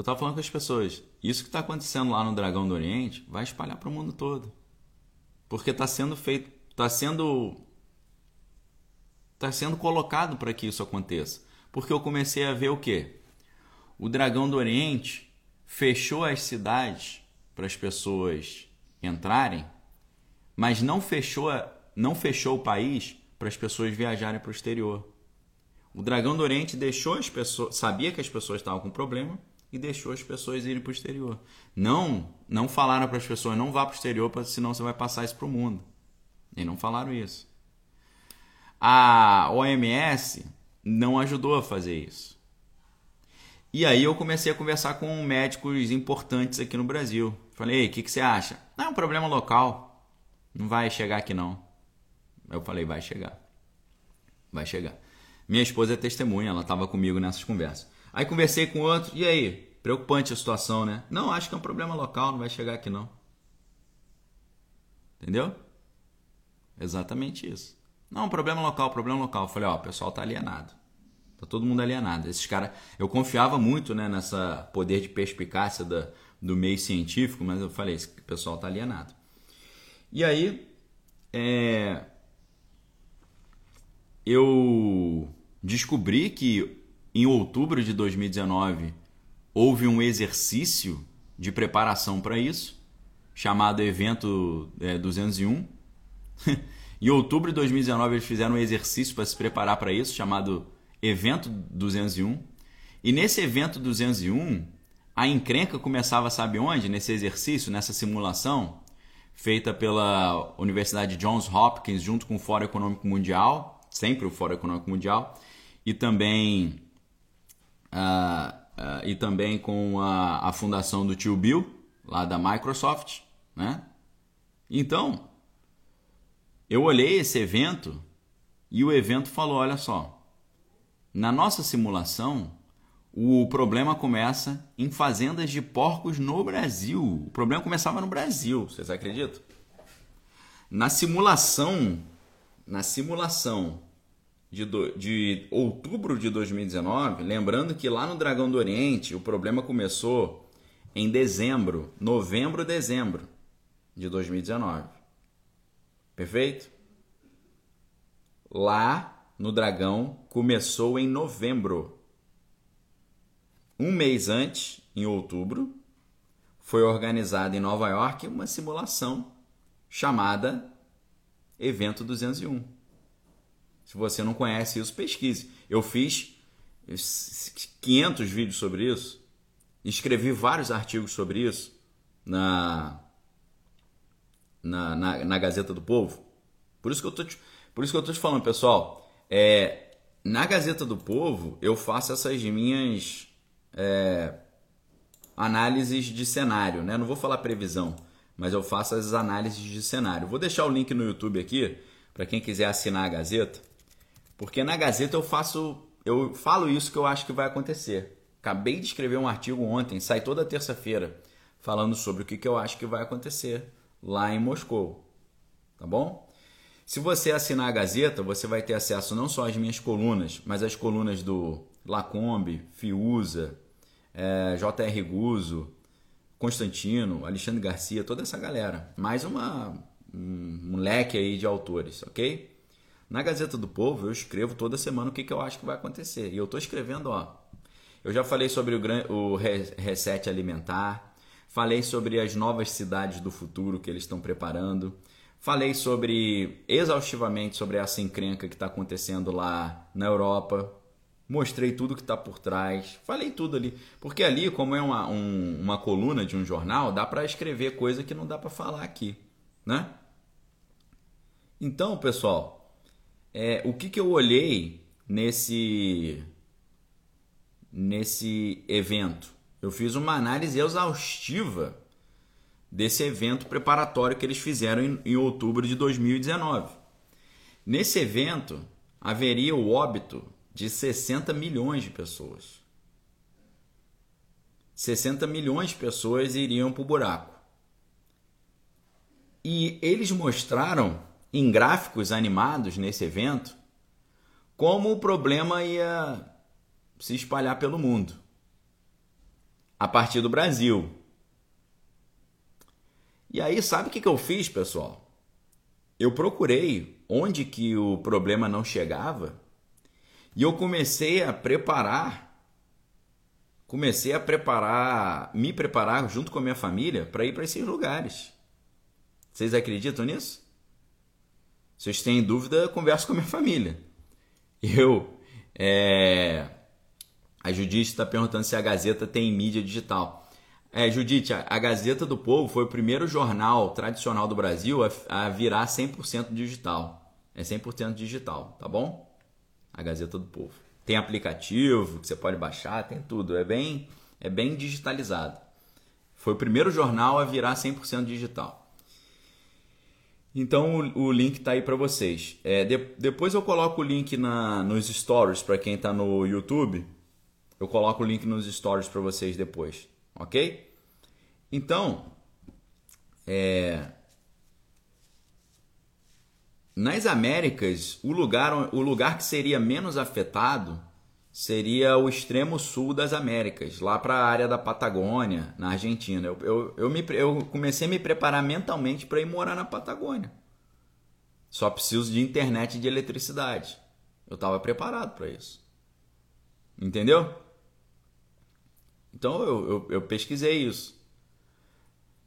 Eu estava falando com as pessoas, isso que está acontecendo lá no Dragão do Oriente vai espalhar para o mundo todo. Porque está sendo feito, está sendo está sendo colocado para que isso aconteça. Porque eu comecei a ver o quê? O Dragão do Oriente fechou as cidades para as pessoas entrarem, mas não fechou, não fechou o país para as pessoas viajarem para o exterior. O Dragão do Oriente deixou as pessoas, sabia que as pessoas estavam com problema, e deixou as pessoas irem para o exterior. Não, não falaram para as pessoas não vá para o exterior, senão você vai passar isso para o mundo. E não falaram isso. A OMS não ajudou a fazer isso. E aí eu comecei a conversar com médicos importantes aqui no Brasil. Falei, o que, que você acha? Não, é um problema local. Não vai chegar aqui não. Eu falei, vai chegar. Vai chegar. Minha esposa é testemunha, ela estava comigo nessas conversas. Aí conversei com outro, e aí? Preocupante a situação, né? Não, acho que é um problema local, não vai chegar aqui não. Entendeu? Exatamente isso. Não, problema local, problema local. Eu falei, ó, o pessoal tá alienado. Tá todo mundo alienado. Esses caras, eu confiava muito, né, nessa poder de perspicácia da do meio científico, mas eu falei, esse pessoal está alienado. E aí, é, eu descobri que em outubro de 2019 houve um exercício de preparação para isso, chamado Evento é, 201. em outubro de 2019 eles fizeram um exercício para se preparar para isso, chamado Evento 201. E nesse Evento 201, a encrenca começava, sabe onde? Nesse exercício, nessa simulação, feita pela Universidade Johns Hopkins junto com o Fórum Econômico Mundial, sempre o Fórum Econômico Mundial, e também uh, uh, e também com a, a fundação do tio Bill, lá da Microsoft, né? Então, eu olhei esse evento e o evento falou, olha só, na nossa simulação, o problema começa em fazendas de porcos no Brasil. O problema começava no Brasil, vocês acreditam? Na simulação, na simulação de, do, de outubro de 2019, lembrando que lá no Dragão do Oriente o problema começou em dezembro, novembro, dezembro de 2019. Perfeito? Lá no Dragão começou em novembro. Um mês antes, em outubro, foi organizada em Nova York uma simulação chamada Evento 201. Se você não conhece isso, pesquise. Eu fiz 500 vídeos sobre isso, escrevi vários artigos sobre isso na, na, na, na Gazeta do Povo. Por isso que eu tô te, por isso que eu tô te falando, pessoal. É, na Gazeta do Povo eu faço essas minhas é, análises de cenário, né? Não vou falar previsão, mas eu faço as análises de cenário. Vou deixar o link no YouTube aqui para quem quiser assinar a Gazeta. Porque na Gazeta eu faço, eu falo isso que eu acho que vai acontecer. Acabei de escrever um artigo ontem, sai toda terça-feira, falando sobre o que, que eu acho que vai acontecer lá em Moscou. Tá bom? Se você assinar a Gazeta, você vai ter acesso não só às minhas colunas, mas às colunas do Lacombe, Fiuza, é, J.R. Guzzo, Constantino, Alexandre Garcia, toda essa galera. Mais uma, um, um leque aí de autores, ok? Na Gazeta do Povo, eu escrevo toda semana o que, que eu acho que vai acontecer. E eu estou escrevendo, ó. Eu já falei sobre o, o reset alimentar, falei sobre as novas cidades do futuro que eles estão preparando, falei sobre exaustivamente sobre essa encrenca que está acontecendo lá na Europa, mostrei tudo que está por trás, falei tudo ali. Porque ali, como é uma, um, uma coluna de um jornal, dá para escrever coisa que não dá para falar aqui, né? Então, pessoal, é, o que, que eu olhei nesse, nesse evento? Eu fiz uma análise exaustiva desse evento preparatório que eles fizeram em, em outubro de 2019. Nesse evento, haveria o óbito de 60 milhões de pessoas. 60 milhões de pessoas iriam para o buraco. E eles mostraram em gráficos animados nesse evento como o problema ia se espalhar pelo mundo a partir do Brasil. E aí, sabe o que eu fiz, pessoal? Eu procurei onde que o problema não chegava e eu comecei a preparar, comecei a preparar, me preparar junto com a minha família para ir para esses lugares. Vocês acreditam nisso? Se vocês têm dúvida, converso com a minha família. Eu. É... A Judite está perguntando se a Gazeta tem mídia digital. É, Judite, a Gazeta do Povo foi o primeiro jornal tradicional do Brasil a, virar 100% digital. É 100% digital, tá bom? A Gazeta do Povo. Tem aplicativo que você pode baixar, tem tudo. É bem, é bem digitalizado. Foi o primeiro jornal a virar 100% digital. Então o, o link está aí para vocês. É, de, depois eu coloco o link na, nos stories para quem está no YouTube. Eu coloco o link nos stories para vocês depois, ok? Então, é, nas Américas, o lugar, o lugar que seria menos afetado seria o extremo sul das Américas, lá para a área da Patagônia, na Argentina. Eu, eu, eu, me, eu comecei a me preparar mentalmente para ir morar na Patagônia. Só preciso de internet e de eletricidade. Eu estava preparado para isso. Entendeu? Então eu, eu, eu, pesquisei isso.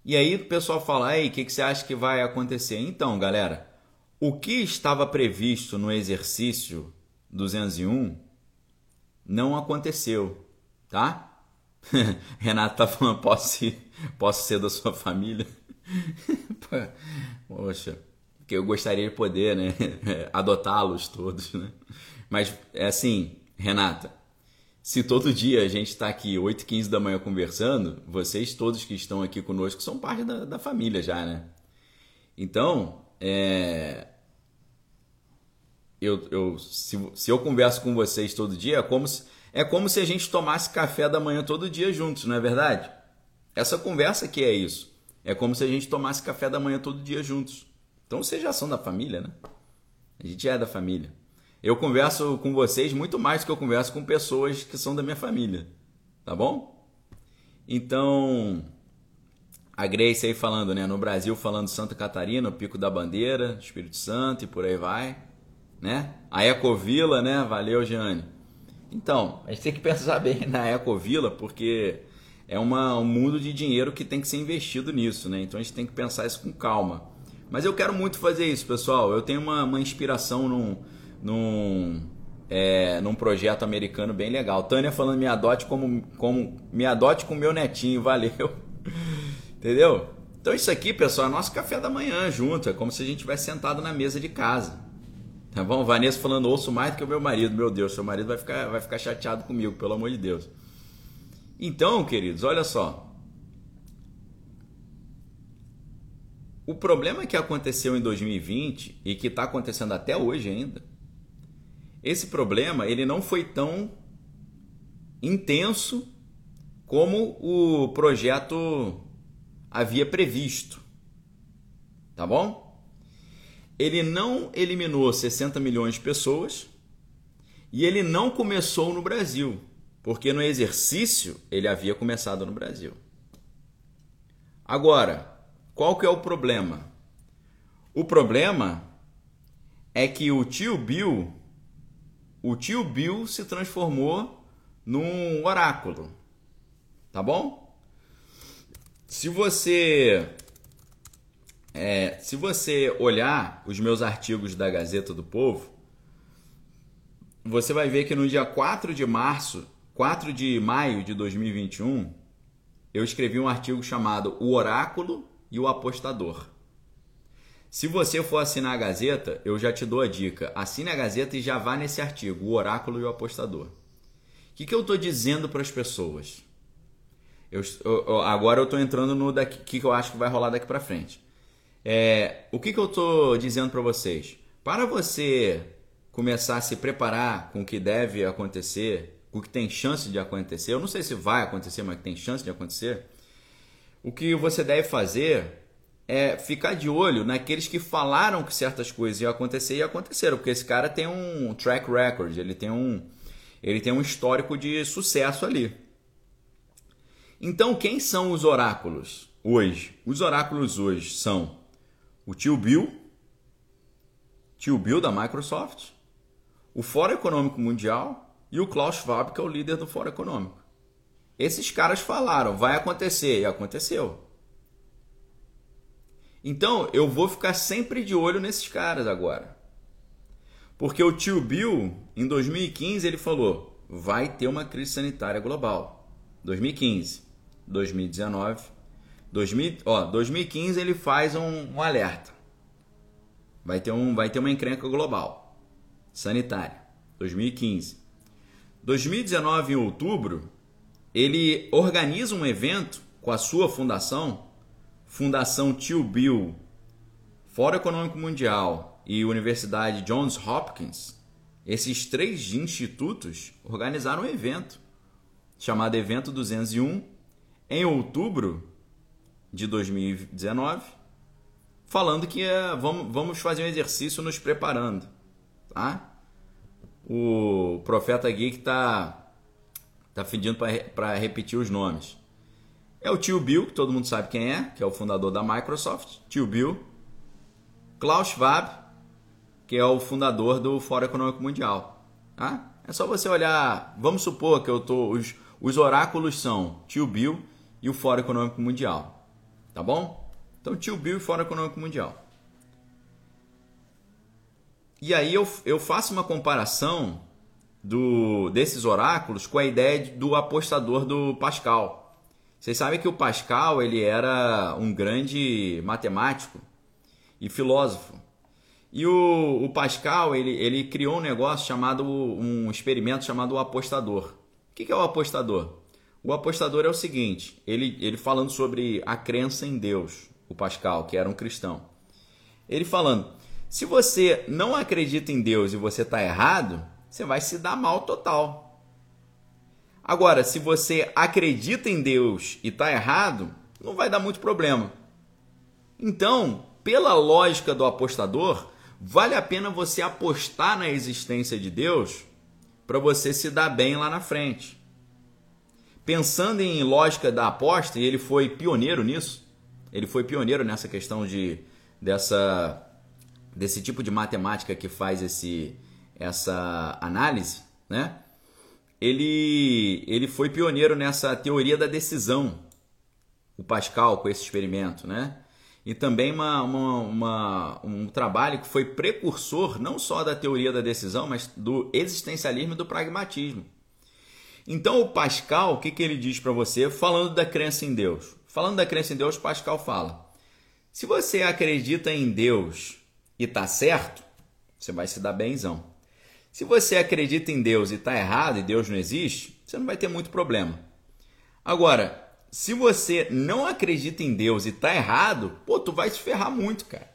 E aí o pessoal fala: aí, o que, que você acha que vai acontecer? Então, galera, o que estava previsto no exercício 201 não aconteceu, tá? Renato tá falando: posso ser, posso ser da sua família? Poxa, que eu gostaria de poder, né? Adotá-los todos, né? Mas é assim, Renata se todo dia a gente está aqui 8 15 da manhã conversando, vocês todos que estão aqui conosco são parte da, da família já, né? Então, é, eu, eu, se, se eu converso com vocês todo dia, é como, se, é como se a gente tomasse café da manhã todo dia juntos, não é verdade? Essa conversa aqui é isso. É como se a gente tomasse café da manhã todo dia juntos. Então vocês já são da família, né? A gente é da família. Eu converso com vocês muito mais do que eu converso com pessoas que são da minha família. Tá bom? Então, a Grace aí falando, né? No Brasil falando Santa Catarina, o Pico da Bandeira, Espírito Santo e por aí vai. Né? A Ecovila, né? Valeu, Jeane. Então, a gente tem que pensar bem na Ecovila, porque é uma, um mundo de dinheiro que tem que ser investido nisso, né? Então a gente tem que pensar isso com calma. Mas eu quero muito fazer isso, pessoal. Eu tenho uma, uma inspiração num, num, é, num projeto americano bem legal. Tânia falando me adote como, como me adote com meu netinho, valeu. Entendeu? Então isso aqui, pessoal, é nosso café da manhã junto, é como se a gente tivesse sentado na mesa de casa. Tá bom? Vanessa falando, ouço mais do que o meu marido. Meu Deus, seu marido vai ficar, vai ficar chateado comigo, pelo amor de Deus. Então, queridos, olha só. O problema que aconteceu em 2020 e que está acontecendo até hoje ainda esse problema ele não foi tão intenso como o projeto havia previsto. Tá bom? Ele não eliminou 60 milhões de pessoas e ele não começou no Brasil, porque no exercício ele havia começado no Brasil. Agora, qual que é o problema? O problema é que o tio Bill o tio Bill se transformou num oráculo. Tá bom? Se você é, se você olhar os meus artigos da Gazeta do Povo, você vai ver que no dia 4 de março, 4 de maio de 2021, eu escrevi um artigo chamado O Oráculo e o Apostador. Se você for assinar a Gazeta, eu já te dou a dica. Assine a Gazeta e já vá nesse artigo, O Oráculo e o Apostador. O que, que eu estou dizendo para as pessoas? Eu, eu, agora eu estou entrando no daqui, que eu acho que vai rolar daqui para frente. É, o que, que eu estou dizendo para vocês? Para você começar a se preparar com o que deve acontecer, com o que tem chance de acontecer, eu não sei se vai acontecer, mas tem chance de acontecer, o que você deve fazer é ficar de olho naqueles que falaram que certas coisas iam acontecer e aconteceram, porque esse cara tem um track record, ele tem um, ele tem um histórico de sucesso ali. Então, quem são os oráculos hoje? Os oráculos hoje são o tio Bill, tio Bill da Microsoft, o Fórum Econômico Mundial e o Klaus Schwab, que é o líder do Fórum Econômico. Esses caras falaram, vai acontecer, e aconteceu. Então eu vou ficar sempre de olho nesses caras agora. Porque o tio Bill, em 2015, ele falou: vai ter uma crise sanitária global. 2015, 2019, 2000, ó, 2015 ele faz um, um alerta. Vai ter, um, vai ter uma encrenca global sanitária. 2015. 2019, em outubro, ele organiza um evento com a sua fundação Fundação Tio Bill, Fórum Econômico Mundial e Universidade Johns Hopkins, esses três institutos organizaram um evento chamado Evento 201 em outubro de 2019, falando que é, vamos, vamos fazer um exercício nos preparando, tá? o profeta Geek tá, tá pedindo para repetir os nomes. É o tio Bill, que todo mundo sabe quem é, que é o fundador da Microsoft. Tio Bill. Klaus Schwab, que é o fundador do Fórum Econômico Mundial. Tá? É só você olhar. Vamos supor que eu tô. Os, os oráculos são tio Bill e o Fórum Econômico Mundial. Tá bom? Então, tio Bill e Fórum Econômico Mundial. E aí eu, eu faço uma comparação do, desses oráculos com a ideia do apostador do Pascal. Vocês sabem que o Pascal ele era um grande matemático e filósofo. E o, o Pascal ele, ele criou um negócio chamado um experimento chamado o apostador. O que é o apostador? O apostador é o seguinte: ele, ele falando sobre a crença em Deus, o Pascal, que era um cristão. Ele falando: se você não acredita em Deus e você está errado, você vai se dar mal total. Agora, se você acredita em Deus e está errado, não vai dar muito problema. Então, pela lógica do apostador, vale a pena você apostar na existência de Deus para você se dar bem lá na frente. Pensando em lógica da aposta, e ele foi pioneiro nisso, ele foi pioneiro nessa questão de dessa desse tipo de matemática que faz esse, essa análise, né? Ele, ele foi pioneiro nessa teoria da decisão, o Pascal, com esse experimento, né? E também uma, uma, uma, um trabalho que foi precursor não só da teoria da decisão, mas do existencialismo e do pragmatismo. Então, o Pascal, o que, que ele diz para você, falando da crença em Deus? Falando da crença em Deus, Pascal fala: se você acredita em Deus e tá certo, você vai se dar benzão. Se você acredita em Deus e está errado e Deus não existe, você não vai ter muito problema. Agora, se você não acredita em Deus e está errado, pô, tu vai se ferrar muito, cara.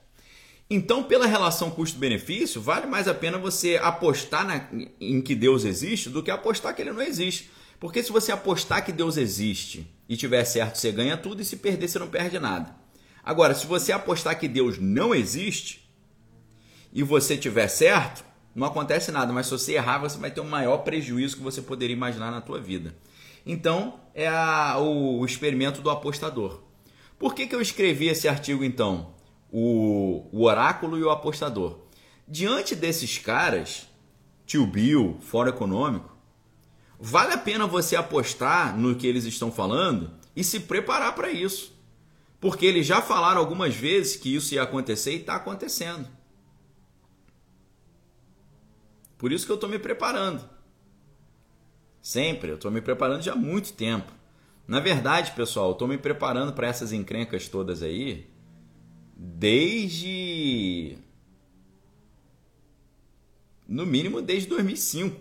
Então, pela relação custo-benefício, vale mais a pena você apostar na, em que Deus existe do que apostar que ele não existe. Porque se você apostar que Deus existe e tiver certo, você ganha tudo, e se perder, você não perde nada. Agora, se você apostar que Deus não existe, e você tiver certo, não acontece nada, mas se você errar, você vai ter o maior prejuízo que você poderia imaginar na tua vida. Então, é a, o, experimento do apostador. Por que, que eu escrevi esse artigo então? O, o oráculo e o apostador. Diante desses caras, tio Bill, fora econômico, vale a pena você apostar no que eles estão falando e se preparar para isso. Porque eles já falaram algumas vezes que isso ia acontecer e está acontecendo. Por isso que eu estou me preparando. Sempre, eu estou me preparando já há muito tempo. Na verdade, pessoal, eu estou me preparando para essas encrencas todas aí desde. No mínimo desde 2005.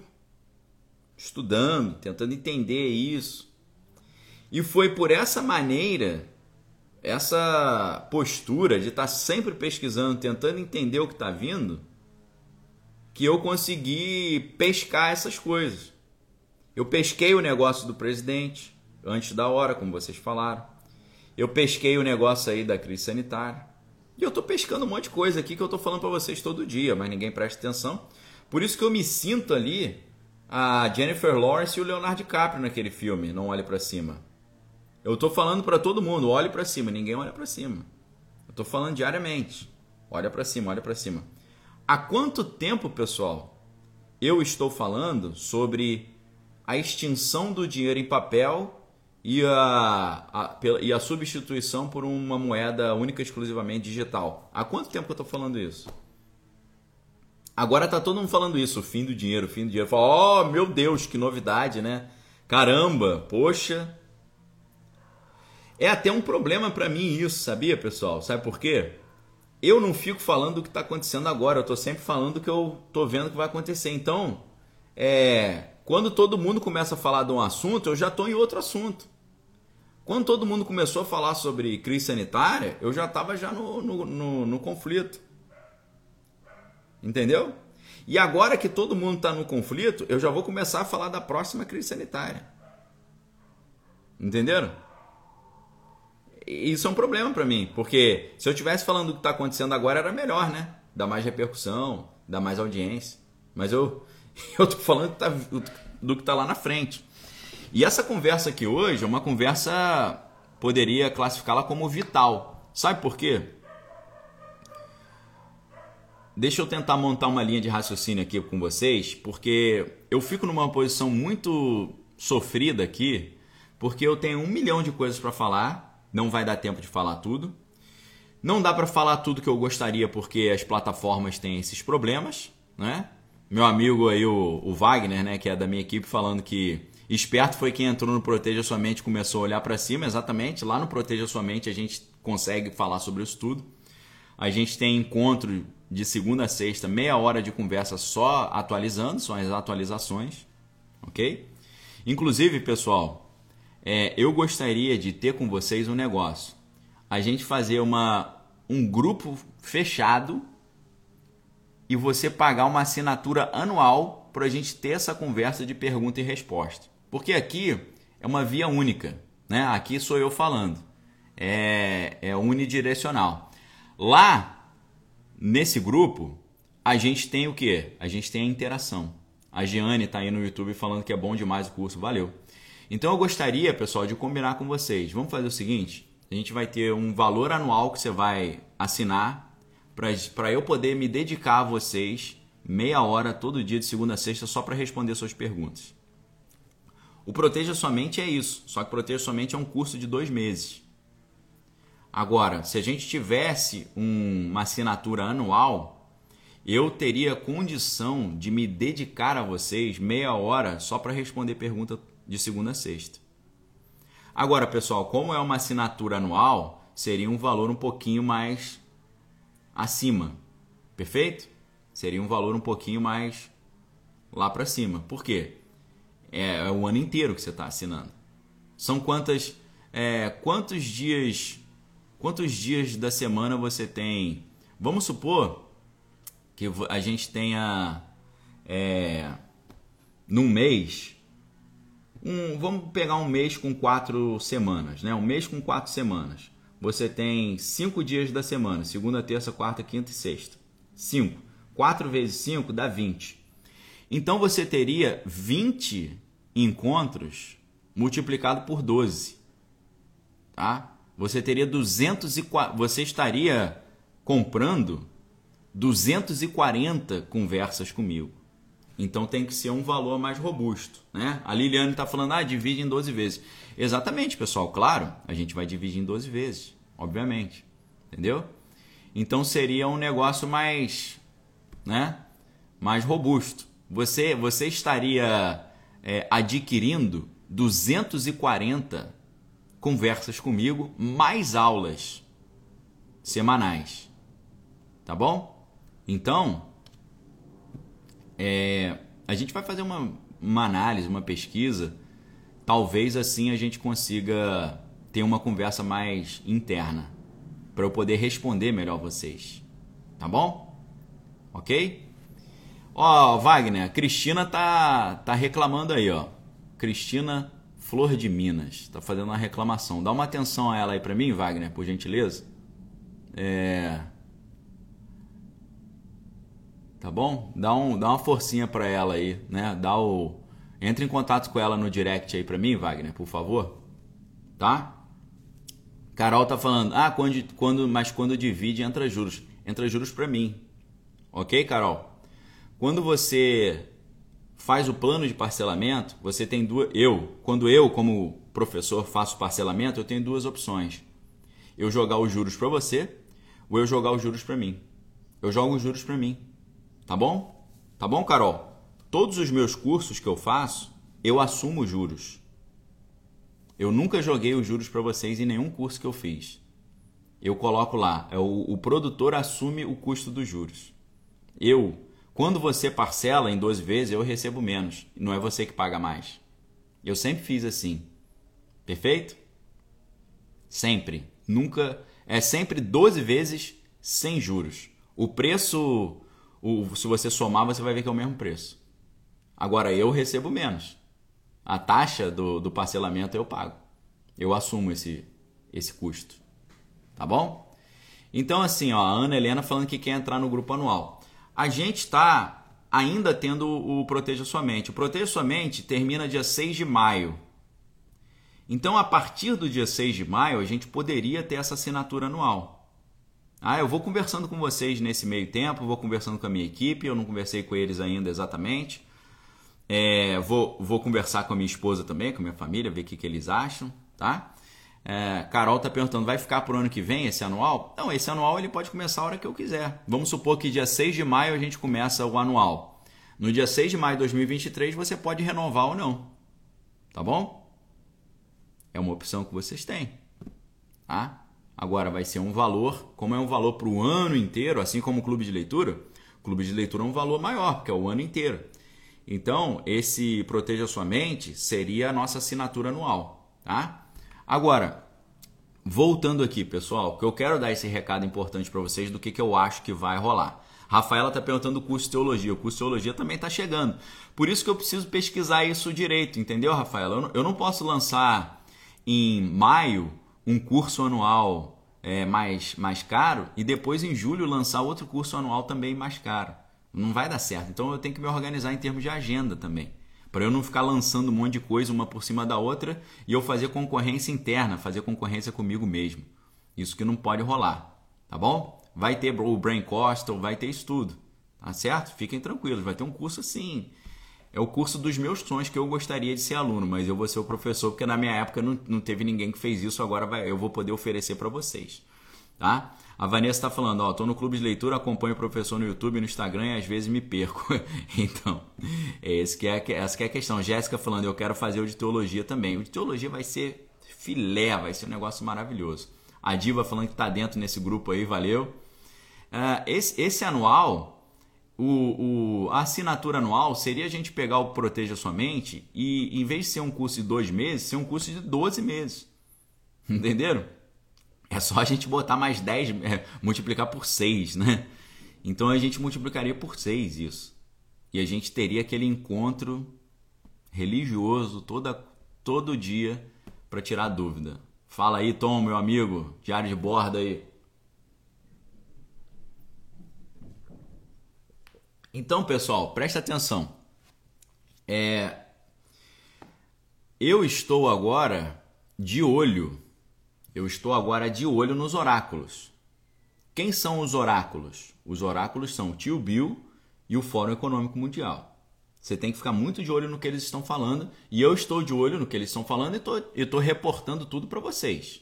Estudando, tentando entender isso. E foi por essa maneira, essa postura de estar sempre pesquisando, tentando entender o que está vindo, que eu consegui pescar essas coisas. Eu pesquei o negócio do presidente antes da hora, como vocês falaram. Eu pesquei o negócio aí da crise sanitária. E eu estou pescando um monte de coisa aqui que eu estou falando para vocês todo dia, mas ninguém presta atenção. Por isso que eu me sinto ali a Jennifer Lawrence e o Leonardo DiCaprio naquele filme, Não Olhe para Cima. Eu estou falando para todo mundo, olhe para cima, ninguém olha para cima. Eu estou falando diariamente. Olha para cima, olha para cima. Há quanto tempo, pessoal, eu estou falando sobre a extinção do dinheiro em papel e a, a, e a substituição por uma moeda única exclusivamente digital? Há quanto tempo que eu estou falando isso? Agora está todo mundo falando isso, o fim do dinheiro, o fim do dinheiro. Fala, oh, meu Deus, que novidade, né? Caramba, poxa. É até um problema para mim isso, sabia, pessoal? Sabe por quê? eu não fico falando do que está acontecendo agora, eu estou sempre falando do que eu estou vendo que vai acontecer. Então, é, quando todo mundo começa a falar de um assunto, eu já estou em outro assunto. Quando todo mundo começou a falar sobre crise sanitária, eu já estava já no, no, no, no conflito. Entendeu? E agora que todo mundo está no conflito, eu já vou começar a falar da próxima crise sanitária. Entenderam? isso é um problema para mim, porque se eu tivesse falando do que está acontecendo agora era melhor, né? Dá mais repercussão, dá mais audiência. Mas eu Eu estou falando tá, do que está lá na frente. E essa conversa aqui hoje é uma conversa, poderia classificá-la como vital. Sabe por quê? Deixa eu tentar montar uma linha de raciocínio aqui com vocês, porque eu fico numa posição muito sofrida aqui, porque eu tenho um milhão de coisas para falar, não vai dar tempo de falar tudo. Não dá para falar tudo que eu gostaria porque as plataformas têm esses problemas, né? Meu amigo aí, o, o Wagner, né, que é da minha equipe, falando que esperto foi quem entrou no Proteja Sua Mente começou a olhar para cima, exatamente. Lá no Proteja Sua Mente a gente consegue falar sobre isso tudo. A gente tem encontro de segunda a sexta, meia hora de conversa só atualizando, são as atualizações, ok? Inclusive, pessoal, é, eu gostaria de ter com vocês um negócio. A gente fazer uma, um grupo fechado e você pagar uma assinatura anual para a gente ter essa conversa de pergunta e resposta. Porque aqui é uma via única, né? Aqui sou eu falando, é, é unidirecional. Lá Nesse grupo, a gente tem o que? A gente tem a interação. A Giane está aí no YouTube falando que é bom demais o curso, valeu. Então eu gostaria, pessoal, de combinar com vocês. Vamos fazer o seguinte: a gente vai ter um valor anual que você vai assinar para eu poder me dedicar a vocês meia hora todo dia de segunda a sexta só para responder suas perguntas. O Proteja Sua Mente é isso, só que Proteja Sua Mente é um curso de dois meses. Agora, se a gente tivesse um, uma assinatura anual, eu teria condição de me dedicar a vocês meia hora só para responder pergunta de segunda a sexta. Agora, pessoal, como é uma assinatura anual, seria um valor um pouquinho mais acima. Perfeito? Seria um valor um pouquinho mais lá para cima. Por quê? É, é, o ano inteiro que você está assinando. São quantas, é, quantos dias Quantos dias da semana você tem? Vamos supor que a gente tenha é, num mês. Um, vamos pegar um mês com quatro semanas, né? Um mês com quatro semanas. Você tem cinco dias da semana: segunda, terça, quarta, quinta e sexta. Cinco. Quatro vezes cinco dá 20. Então você teria 20 encontros multiplicado por 12. Tá? você teria 240, você estaria comprando 240 conversas comigo. Então tem que ser um valor mais robusto, né? A Liliane está falando, ah, divide em 12 vezes. Exatamente, pessoal, claro, a gente vai dividir em 12 vezes, obviamente. Entendeu? Então seria um negócio mais, né? Mais robusto. Você, você estaria é, adquirindo 240 conversas comigo, mais aulas semanais. Tá bom? Então, é, a gente vai fazer uma, uma análise, uma pesquisa. Talvez assim a gente consiga ter uma conversa mais interna para eu poder responder melhor vocês. Tá bom? Ok? Ó, Wagner, Cristina tá, tá reclamando aí, ó. Cristina Flor de Minas está fazendo uma reclamação. Dá uma atenção a ela aí para mim, Wagner, por gentileza. É... Tá bom? Dá, um, dá uma forcinha para ela aí, né? Dá o Entre em contato com ela no direct aí para mim, Wagner, por favor. Tá? Carol tá falando: "Ah, quando, quando mas quando divide entra juros. Entra juros para mim". OK, Carol? Quando você faz o plano de parcelamento, você tem duas. Eu, quando eu, como professor, faço parcelamento, eu tenho duas opções. Eu jogar os juros para você ou eu jogar os juros para mim. Eu jogo os juros para mim. Tá bom? Tá bom, Carol? Todos os meus cursos que eu faço, eu assumo juros. Eu nunca joguei os juros para vocês em nenhum curso que eu fiz. Eu coloco lá, é o, o produtor assume o custo dos juros. Eu quando você parcela em 12 vezes, eu recebo menos. Não é você que paga mais. Eu sempre fiz assim. Perfeito? Sempre. Nunca. É sempre 12 vezes sem juros. O preço, o, se você somar, você vai ver que é o mesmo preço. Agora eu recebo menos. A taxa do, do parcelamento eu pago. Eu assumo esse, esse custo. Tá bom? Então, assim, ó, a Ana Helena falando que quer entrar no grupo anual. A gente está ainda tendo o Proteja Sua Mente. O Proteja Sua Mente termina dia 6 de maio. Então, a partir do dia 6 de maio, a gente poderia ter essa assinatura anual. Ah, eu vou conversando com vocês nesse meio tempo, vou conversando com a minha equipe, eu não conversei com eles ainda exatamente. É, vou, vou conversar com a minha esposa também, com a minha família, ver o que, que eles acham, tá? É, Carol tá perguntando, vai ficar pro ano que vem esse anual? Não, esse anual ele pode começar a hora que eu quiser. Vamos supor que dia 6 de maio a gente começa o anual. No dia 6 de maio de 2023 você pode renovar ou não. Tá bom? É uma opção que vocês têm. Tá? Agora vai ser um valor, como é um valor para o ano inteiro, assim como o clube de leitura, clube de leitura é um valor maior, porque é o ano inteiro. Então, esse Proteja Sua Mente seria a nossa assinatura anual. Tá? Agora, voltando aqui, pessoal, que eu quero dar esse recado importante para vocês do que, que eu acho que vai rolar. Rafaela está perguntando o curso de teologia. O curso de teologia também está chegando. Por isso que eu preciso pesquisar isso direito, entendeu, Rafaela? Eu não posso lançar em maio um curso anual é, mais, mais caro e depois em julho lançar outro curso anual também mais caro. Não vai dar certo. Então eu tenho que me organizar em termos de agenda também. Para eu não ficar lançando um monte de coisa uma por cima da outra e eu fazer concorrência interna, fazer concorrência comigo mesmo. Isso que não pode rolar. Tá bom? Vai ter o Brain Coastal, vai ter isso tudo. Tá certo? Fiquem tranquilos, vai ter um curso assim é o curso dos meus sonhos que eu gostaria de ser aluno, mas eu vou ser o professor porque na minha época não, não teve ninguém que fez isso, agora vai, eu vou poder oferecer para vocês. Tá? A Vanessa está falando, ó, tô no clube de leitura, acompanho o professor no YouTube, no Instagram e às vezes me perco. então, é esse que é, essa que é a questão. Jéssica falando, eu quero fazer o de teologia também. O de teologia vai ser filé, vai ser um negócio maravilhoso. A Diva falando que está dentro nesse grupo aí, valeu. Uh, esse, esse anual, o, o, a assinatura anual seria a gente pegar o Proteja Sua Mente e, em vez de ser um curso de dois meses, ser um curso de 12 meses. Entenderam? É só a gente botar mais 10, é, multiplicar por 6, né? Então a gente multiplicaria por 6 isso. E a gente teria aquele encontro religioso toda, todo dia para tirar dúvida. Fala aí, Tom, meu amigo, diário de bordo aí. Então, pessoal, presta atenção. É, eu estou agora de olho. Eu estou agora de olho nos oráculos. Quem são os oráculos? Os oráculos são o Tio Bill e o Fórum Econômico Mundial. Você tem que ficar muito de olho no que eles estão falando e eu estou de olho no que eles estão falando e estou reportando tudo para vocês.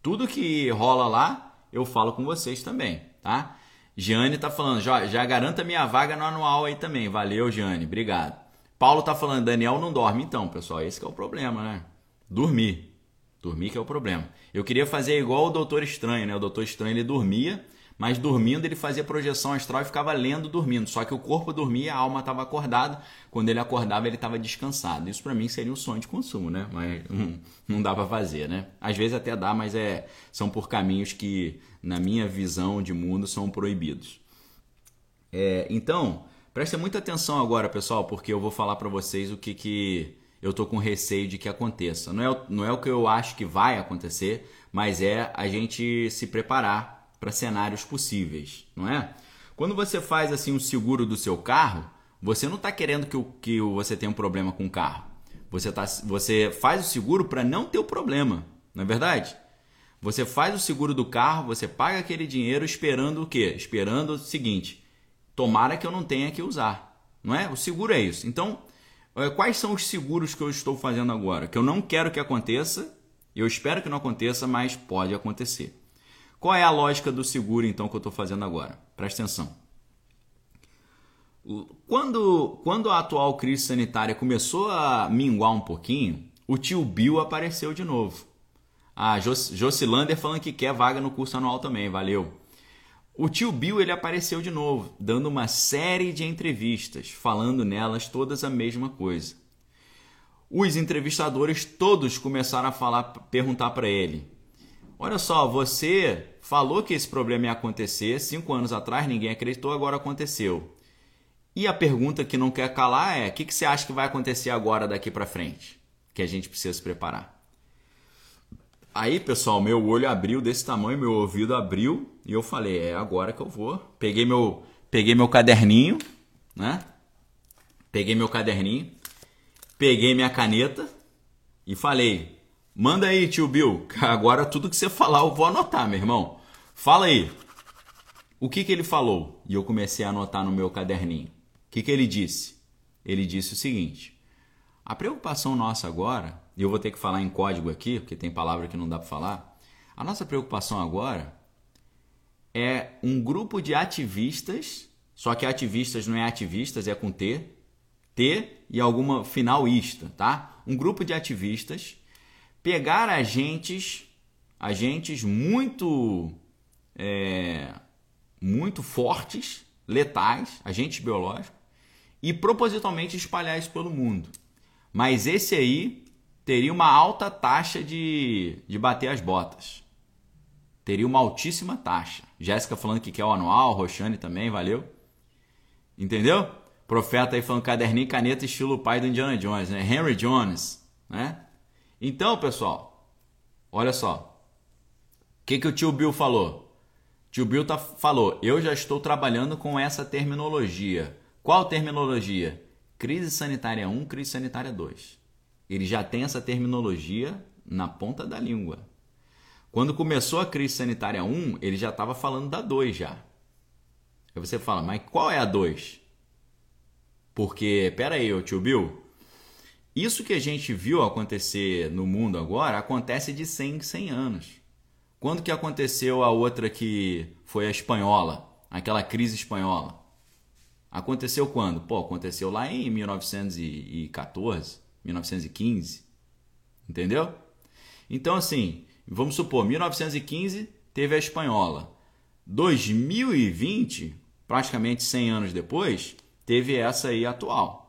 Tudo que rola lá, eu falo com vocês também, tá? Giane tá falando, já, já garanta minha vaga no anual aí também. Valeu, Giane, obrigado. Paulo tá falando, Daniel não dorme. Então, pessoal, esse é o problema, né? Dormir. Dormir que é o problema. Eu queria fazer igual o Doutor Estranho, né? O Doutor Estranho ele dormia mas dormindo ele fazia projeção astral e ficava lendo dormindo. Só que o corpo dormia, a alma estava acordada. Quando ele acordava, ele estava descansado. Isso para mim seria um sonho de consumo, né? Mas hum, não dá para fazer, né? Às vezes até dá, mas é, são por caminhos que, na minha visão de mundo, são proibidos. É, então, prestem muita atenção agora, pessoal, porque eu vou falar para vocês o que, que eu tô com receio de que aconteça. Não é, não é o que eu acho que vai acontecer, mas é a gente se preparar para cenários possíveis, não é? Quando você faz assim um seguro do seu carro, você não está querendo que, o, que você tenha um problema com o carro. Você, tá, você faz o seguro para não ter o problema, não é verdade? Você faz o seguro do carro, você paga aquele dinheiro esperando o quê? Esperando o seguinte: tomara que eu não tenha que usar, não é? O seguro é isso. Então, quais são os seguros que eu estou fazendo agora? Que eu não quero que aconteça, eu espero que não aconteça, mas pode acontecer. Qual é a lógica do seguro, então, que eu estou fazendo agora? Presta atenção. Quando, quando a atual crise sanitária começou a minguar um pouquinho, o tio Bill apareceu de novo. A Jocilander falando que quer vaga no curso anual também, valeu. O tio Bill ele apareceu de novo, dando uma série de entrevistas, falando nelas todas a mesma coisa. Os entrevistadores todos começaram a falar, perguntar para ele: Olha só, você falou que esse problema ia acontecer cinco anos atrás, ninguém acreditou, agora aconteceu. E a pergunta que não quer calar é: o que, que você acha que vai acontecer agora daqui para frente? Que a gente precisa se preparar. Aí, pessoal, meu olho abriu desse tamanho, meu ouvido abriu e eu falei: é agora que eu vou. Peguei meu, peguei meu caderninho, né? Peguei meu caderninho, peguei minha caneta e falei: Manda aí, tio Bill. Agora tudo que você falar eu vou anotar, meu irmão. Fala aí. O que, que ele falou? E eu comecei a anotar no meu caderninho. O que, que ele disse? Ele disse o seguinte: a preocupação nossa agora, e eu vou ter que falar em código aqui, porque tem palavra que não dá para falar. A nossa preocupação agora é um grupo de ativistas, só que ativistas não é ativistas, é com T, T e alguma finalista, tá? Um grupo de ativistas pegar agentes, agentes muito, é, muito fortes, letais, agentes biológicos, e propositalmente espalhar isso pelo mundo. Mas esse aí teria uma alta taxa de, de bater as botas teria uma altíssima taxa. Jéssica falando que quer o anual, Roxane também, valeu. Entendeu? Profeta aí falando caderninho caneta estilo pai do Indiana Jones, né? Henry Jones, né? Então, pessoal, olha só. O que, que o tio Bill falou? O tio Bill tá, falou, eu já estou trabalhando com essa terminologia. Qual terminologia? Crise sanitária 1, crise sanitária 2. Ele já tem essa terminologia na ponta da língua. Quando começou a crise sanitária 1, ele já estava falando da 2 já. Aí você fala, mas qual é a 2? Porque, pera aí, tio Bill, isso que a gente viu acontecer no mundo agora acontece de 100 em 100 anos. Quando que aconteceu a outra que foi a espanhola, aquela crise espanhola? Aconteceu quando? Pô, aconteceu lá em 1914, 1915. Entendeu? Então, assim, Vamos supor, 1915 teve a espanhola. 2020, praticamente 100 anos depois, teve essa aí atual.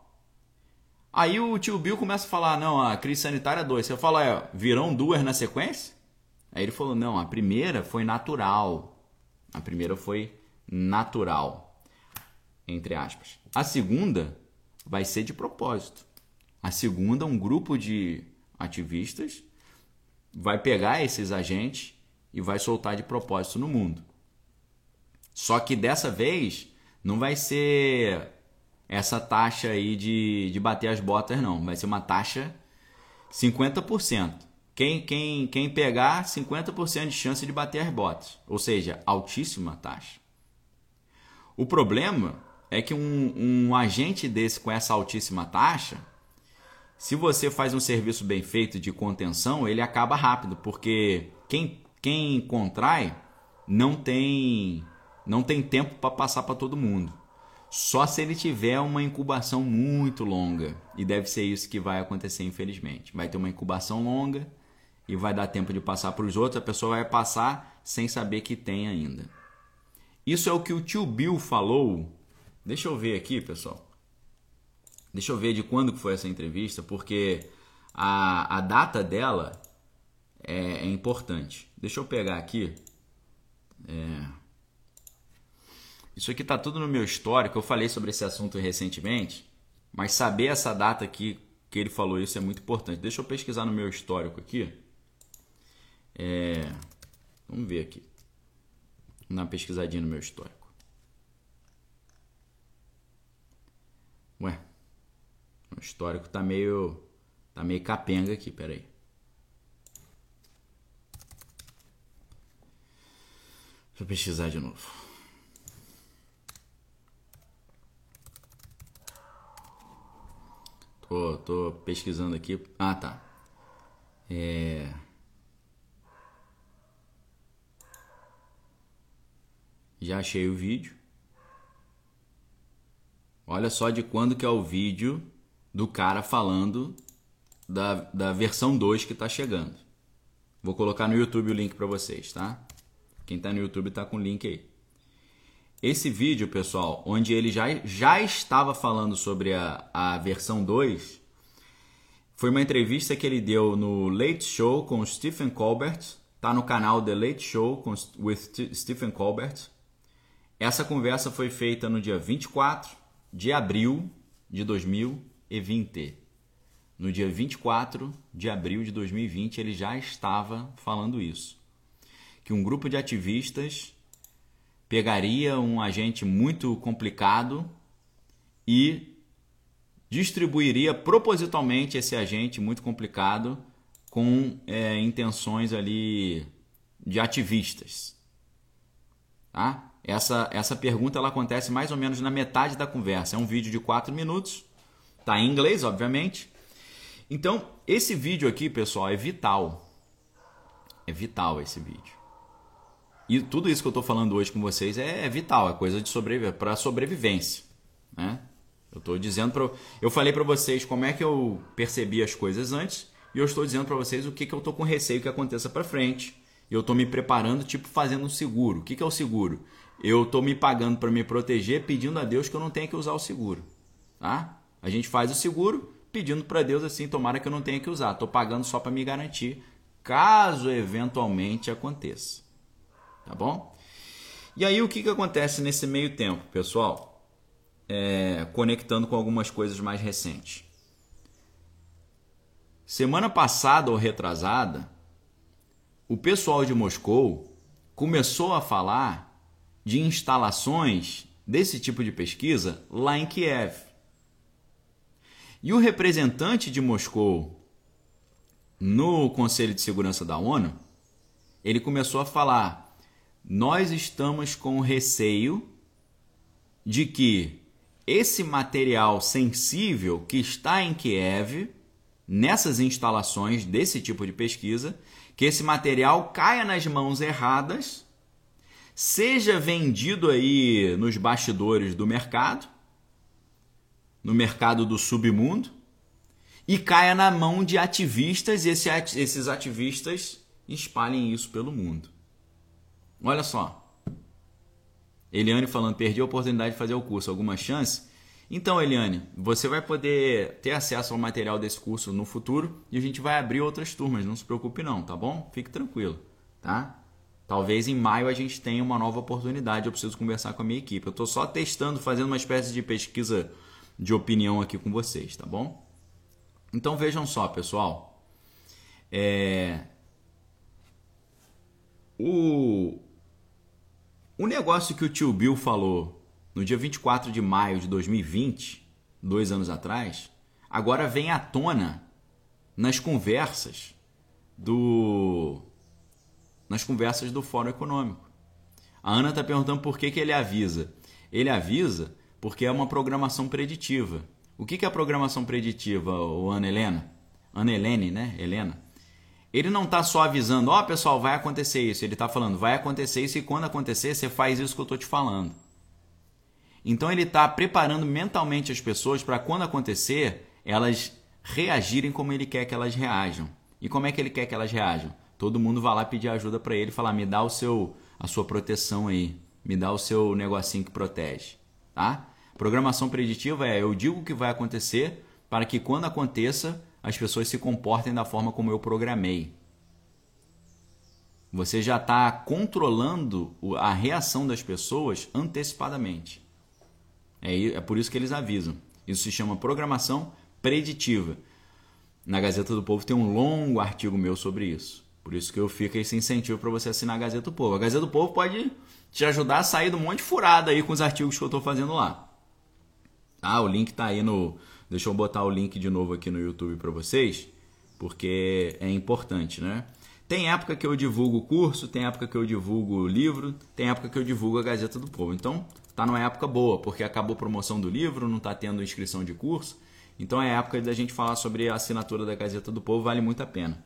Aí o tio Bill começa a falar: não, a crise sanitária 2. Você fala: é, virão duas na sequência? Aí ele falou: não, a primeira foi natural. A primeira foi natural. Entre aspas. A segunda vai ser de propósito. A segunda, um grupo de ativistas vai pegar esses agentes e vai soltar de propósito no mundo. Só que dessa vez não vai ser essa taxa aí de, de bater as botas, não. Vai ser uma taxa 50%. Quem, quem, quem pegar 50% de chance de bater as botas. Ou seja, altíssima taxa. O problema é que um, um agente desse com essa altíssima taxa se você faz um serviço bem feito de contenção, ele acaba rápido, porque quem, quem contrai não tem não tem tempo para passar para todo mundo. Só se ele tiver uma incubação muito longa. E deve ser isso que vai acontecer, infelizmente. Vai ter uma incubação longa e vai dar tempo de passar para os outros. A pessoa vai passar sem saber que tem ainda. Isso é o que o tio Bill falou. Deixa eu ver aqui, pessoal. Deixa eu ver de quando que foi essa entrevista, porque a, a data dela é, é importante. Deixa eu pegar aqui. É... Isso aqui tá tudo no meu histórico. Eu falei sobre esse assunto recentemente, mas saber essa data aqui que ele falou isso é muito importante. Deixa eu pesquisar no meu histórico aqui. É... Vamos ver aqui. Dar uma pesquisadinha no meu histórico. Ué, o histórico tá meio. tá meio capenga aqui, peraí. Deixa eu pesquisar de novo. Tô, tô pesquisando aqui. Ah, tá. É. Já achei o vídeo. Olha só de quando que é o vídeo do cara falando da, da versão 2 que está chegando. Vou colocar no YouTube o link para vocês, tá? Quem está no YouTube está com o link aí. Esse vídeo, pessoal, onde ele já, já estava falando sobre a, a versão 2, foi uma entrevista que ele deu no Late Show com Stephen Colbert. Tá no canal The Late Show com, with Stephen Colbert. Essa conversa foi feita no dia 24 de abril de 2000 2020. No dia 24 de abril de 2020, ele já estava falando isso. Que um grupo de ativistas pegaria um agente muito complicado e distribuiria propositalmente esse agente muito complicado com é, intenções ali de ativistas. Tá? Essa, essa pergunta ela acontece mais ou menos na metade da conversa. É um vídeo de 4 minutos, tá em inglês, obviamente. Então, esse vídeo aqui, pessoal, é vital. É vital esse vídeo. E tudo isso que eu estou falando hoje com vocês é, é vital, é coisa de sobreviver para sobrevivência, né? Eu estou dizendo para eu falei para vocês como é que eu percebi as coisas antes e eu estou dizendo para vocês o que, que eu estou com receio que aconteça para frente. E eu estou me preparando, tipo fazendo um seguro. O que, que é o seguro? Eu estou me pagando para me proteger, pedindo a Deus que eu não tenha que usar o seguro, tá? A gente faz o seguro pedindo para Deus assim, tomara que eu não tenha que usar. Estou pagando só para me garantir, caso eventualmente aconteça. Tá bom? E aí o que, que acontece nesse meio tempo, pessoal? É, conectando com algumas coisas mais recentes. Semana passada ou retrasada, o pessoal de Moscou começou a falar de instalações desse tipo de pesquisa lá em Kiev. E o representante de Moscou no Conselho de Segurança da ONU, ele começou a falar: nós estamos com receio de que esse material sensível que está em Kiev, nessas instalações desse tipo de pesquisa, que esse material caia nas mãos erradas, seja vendido aí nos bastidores do mercado no mercado do submundo e caia na mão de ativistas e esse, esses ativistas espalhem isso pelo mundo. Olha só. Eliane falando, perdi a oportunidade de fazer o curso. Alguma chance? Então, Eliane, você vai poder ter acesso ao material desse curso no futuro e a gente vai abrir outras turmas, não se preocupe não, tá bom? Fique tranquilo, tá? Talvez em maio a gente tenha uma nova oportunidade, eu preciso conversar com a minha equipe. Eu estou só testando, fazendo uma espécie de pesquisa de opinião aqui com vocês, tá bom? Então vejam só, pessoal. É... O... o negócio que o tio Bill falou no dia 24 de maio de 2020, dois anos atrás, agora vem à tona nas conversas do nas conversas do Fórum Econômico. A Ana está perguntando por que, que ele avisa. Ele avisa porque é uma programação preditiva. O que é a programação preditiva, o Ana Helena? Ana Helene, né? Helena. Ele não está só avisando, ó oh, pessoal, vai acontecer isso. Ele está falando, vai acontecer isso e quando acontecer, você faz isso que eu estou te falando. Então ele está preparando mentalmente as pessoas para quando acontecer, elas reagirem como ele quer que elas reajam. E como é que ele quer que elas reajam? Todo mundo vai lá pedir ajuda para ele, falar: "Me dá o seu a sua proteção aí, me dá o seu negocinho que protege", tá? Programação preditiva é eu digo o que vai acontecer para que quando aconteça as pessoas se comportem da forma como eu programei. Você já está controlando a reação das pessoas antecipadamente. É, é por isso que eles avisam. Isso se chama programação preditiva. Na Gazeta do Povo tem um longo artigo meu sobre isso. Por isso que eu fico esse incentivo para você assinar a Gazeta do Povo. A Gazeta do Povo pode te ajudar a sair do monte furada aí com os artigos que eu estou fazendo lá. Ah, o link está aí no. Deixa eu botar o link de novo aqui no YouTube para vocês, porque é importante, né? Tem época que eu divulgo curso, tem época que eu divulgo livro, tem época que eu divulgo a Gazeta do Povo. Então, tá numa época boa, porque acabou a promoção do livro, não está tendo inscrição de curso. Então é época da gente falar sobre a assinatura da Gazeta do Povo, vale muito a pena.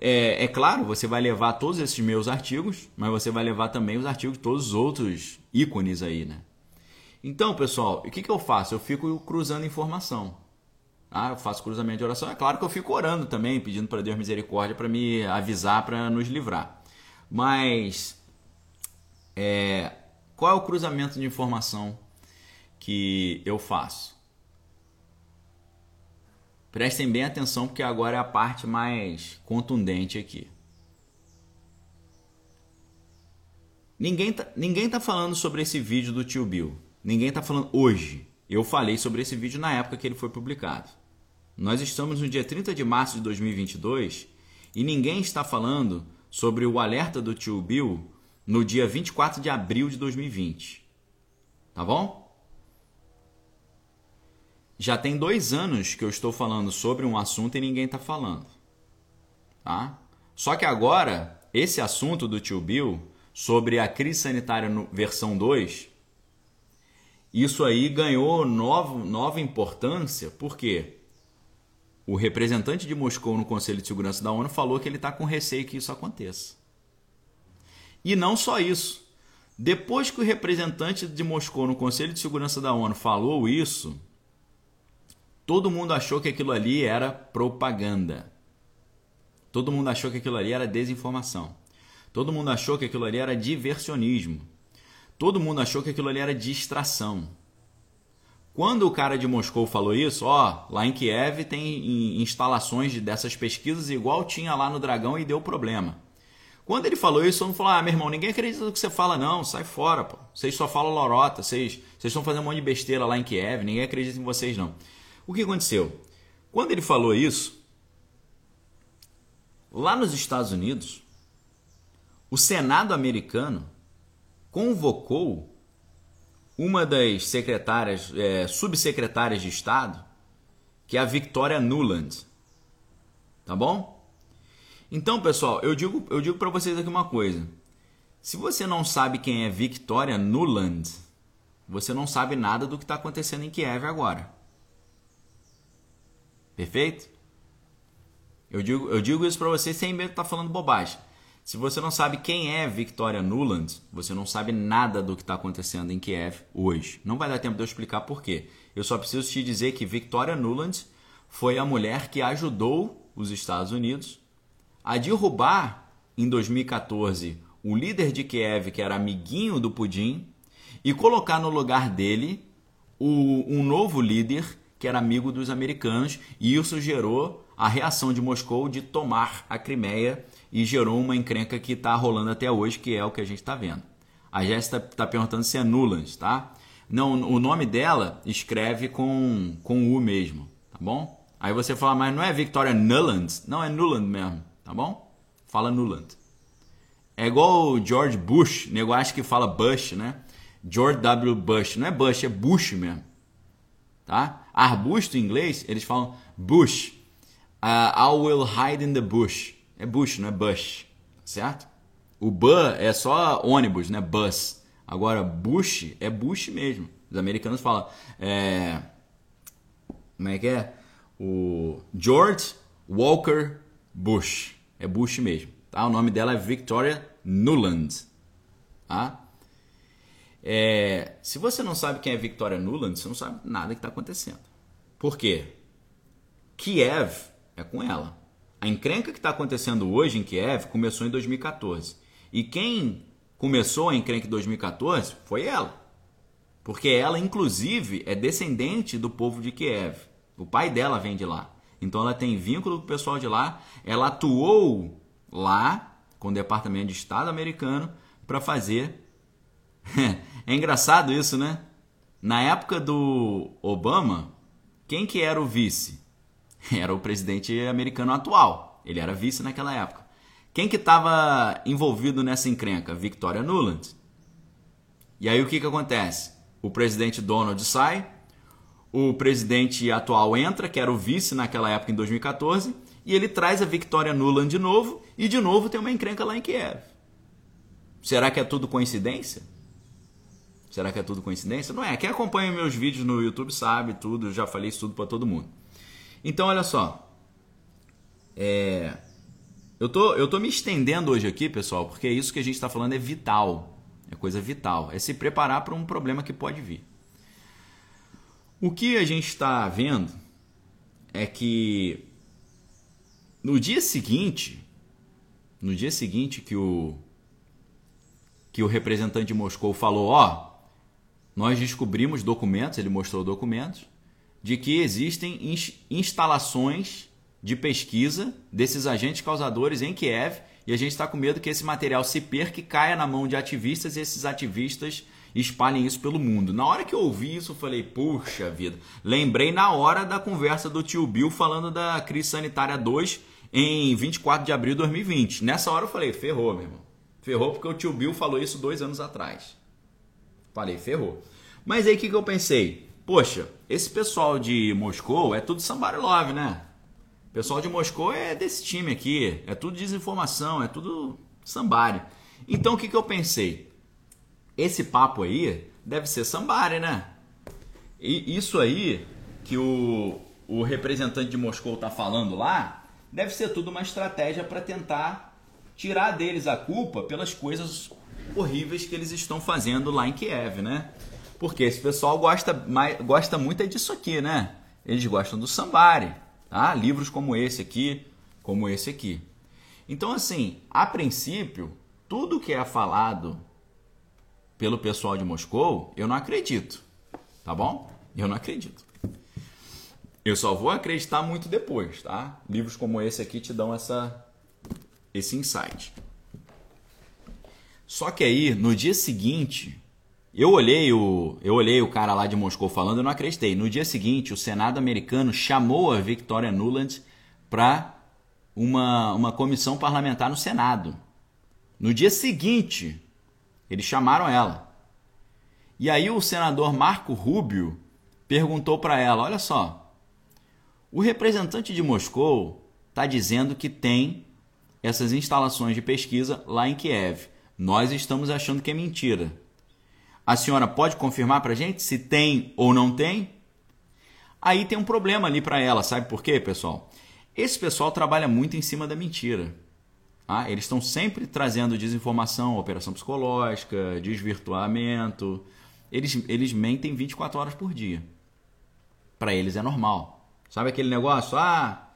É, é, claro, você vai levar todos esses meus artigos, mas você vai levar também os artigos de todos os outros ícones aí, né? Então, pessoal, o que, que eu faço? Eu fico cruzando informação. Ah, eu faço cruzamento de oração. É claro que eu fico orando também, pedindo para Deus misericórdia para me avisar, para nos livrar. Mas é, qual é o cruzamento de informação que eu faço? Prestem bem atenção porque agora é a parte mais contundente aqui. Ninguém tá, ninguém tá falando sobre esse vídeo do tio Bill. Ninguém está falando hoje. Eu falei sobre esse vídeo na época que ele foi publicado. Nós estamos no dia 30 de março de 2022 e ninguém está falando sobre o alerta do tio Bill no dia 24 de abril de 2020. Tá bom? já tem dois anos que eu estou falando sobre um assunto e ninguém está falando. Tá? Só que agora, esse assunto do tio Bill, sobre a crise sanitária no, versão 2, isso aí ganhou nova, nova importância, porque o representante de Moscou no Conselho de Segurança da ONU falou que ele está com receio que isso aconteça. E não só isso. Depois que o representante de Moscou no Conselho de Segurança da ONU falou isso, todo mundo achou que aquilo ali era propaganda. Todo mundo achou que aquilo ali era desinformação. Todo mundo achou que aquilo ali era diversionismo. Todo mundo achou que aquilo ali era distração. Quando o cara de Moscou falou isso, ó, lá em Kiev tem instalações dessas pesquisas igual tinha lá no Dragão e deu problema. Quando ele falou isso, todo mundo falou: Ah, meu irmão, ninguém acredita no que você fala, não, sai fora, pô. Vocês só falam lorota, vocês, vocês estão fazendo um monte de besteira lá em Kiev, ninguém acredita em vocês, não. O que aconteceu? Quando ele falou isso, lá nos Estados Unidos, o Senado americano convocou uma das secretárias, é, subsecretárias de Estado, que é a Victoria Nuland. Tá bom? Então, pessoal, eu digo, eu digo para vocês aqui uma coisa. Se você não sabe quem é Victoria Nuland, você não sabe nada do que está acontecendo em Kiev agora. Perfeito? Eu digo, eu digo isso para vocês sem medo de estar tá falando bobagem. Se você não sabe quem é Victoria Nuland, você não sabe nada do que está acontecendo em Kiev hoje. Não vai dar tempo de eu explicar por quê. Eu só preciso te dizer que Victoria Nuland foi a mulher que ajudou os Estados Unidos a derrubar em 2014 o líder de Kiev, que era amiguinho do Pudim, e colocar no lugar dele o, um novo líder que era amigo dos americanos, e isso gerou a reação de Moscou de tomar a Crimeia e gerou uma encrenca que está rolando até hoje, que é o que a gente está vendo. A Jéssica está tá perguntando se é Nuland, tá? Não, o nome dela escreve com, com U mesmo, tá bom? Aí você fala, mas não é Victoria Nuland? Não, é Nuland mesmo tá bom? Fala Nuland. É igual o George Bush, nego acha que fala Bush, né? George W. Bush, não é Bush, é Bush mesmo. Tá? Arbusto em inglês, eles falam bush. Uh, I will hide in the bush. É bush, não é bush. Certo? O bu é só ônibus, né? Bus. Agora, bush é bush mesmo. Os americanos falam. É... Como é que é? O George Walker Bush. É Bush mesmo. Tá? O nome dela é Victoria Nuland. Tá? É, se você não sabe quem é Victoria Nuland, você não sabe nada que está acontecendo. Por quê? Kiev é com ela. A encrenca que está acontecendo hoje em Kiev começou em 2014. E quem começou a encrenca em 2014 foi ela. Porque ela, inclusive, é descendente do povo de Kiev. O pai dela vem de lá. Então ela tem vínculo com o pessoal de lá. Ela atuou lá com o Departamento de Estado americano para fazer. é engraçado isso, né? Na época do Obama, quem que era o vice? Era o presidente americano atual. Ele era vice naquela época. Quem que estava envolvido nessa encrenca? Victoria Nuland. E aí o que, que acontece? O presidente Donald sai, o presidente atual entra, que era o vice naquela época em 2014, e ele traz a Victoria Nuland de novo, e de novo tem uma encrenca lá em Kiev. Será que é tudo coincidência? Será que é tudo coincidência? Não é. Quem acompanha meus vídeos no YouTube sabe tudo, eu já falei isso tudo para todo mundo. Então, olha só. É... Eu, tô, eu tô me estendendo hoje aqui, pessoal, porque isso que a gente está falando é vital. É coisa vital. É se preparar para um problema que pode vir. O que a gente está vendo é que no dia seguinte, no dia seguinte que o que o representante de Moscou falou, ó, nós descobrimos documentos, ele mostrou documentos de que existem instalações de pesquisa desses agentes causadores em Kiev e a gente está com medo que esse material se perca e caia na mão de ativistas e esses ativistas espalhem isso pelo mundo. Na hora que eu ouvi isso, eu falei, puxa vida. Lembrei na hora da conversa do tio Bill falando da crise sanitária 2 em 24 de abril de 2020. Nessa hora eu falei, ferrou, meu irmão. Ferrou porque o tio Bill falou isso dois anos atrás. Falei, ferrou. Mas aí o que, que eu pensei? Poxa, esse pessoal de Moscou é tudo somebody love, né? O pessoal de Moscou é desse time aqui, é tudo desinformação, é tudo somebody. Então o que, que eu pensei? Esse papo aí deve ser somebody, né? E isso aí que o, o representante de Moscou está falando lá, deve ser tudo uma estratégia para tentar tirar deles a culpa pelas coisas horríveis que eles estão fazendo lá em Kiev, né? Porque esse pessoal gosta, mais, gosta muito é disso aqui, né? Eles gostam do Sambari, tá? Livros como esse aqui, como esse aqui. Então, assim, a princípio, tudo que é falado pelo pessoal de Moscou, eu não acredito, tá bom? Eu não acredito. Eu só vou acreditar muito depois, tá? Livros como esse aqui te dão essa, esse insight. Só que aí, no dia seguinte, eu olhei o, eu olhei o cara lá de Moscou falando e não acreditei. No dia seguinte, o Senado americano chamou a Victoria Nuland para uma, uma comissão parlamentar no Senado. No dia seguinte, eles chamaram ela. E aí o senador Marco Rubio perguntou para ela: Olha só, o representante de Moscou está dizendo que tem essas instalações de pesquisa lá em Kiev. Nós estamos achando que é mentira. A senhora pode confirmar para a gente se tem ou não tem? Aí tem um problema ali para ela, sabe por quê, pessoal? Esse pessoal trabalha muito em cima da mentira. Ah, eles estão sempre trazendo desinformação, operação psicológica, desvirtuamento. Eles, eles mentem 24 horas por dia. Para eles é normal. Sabe aquele negócio? Ah,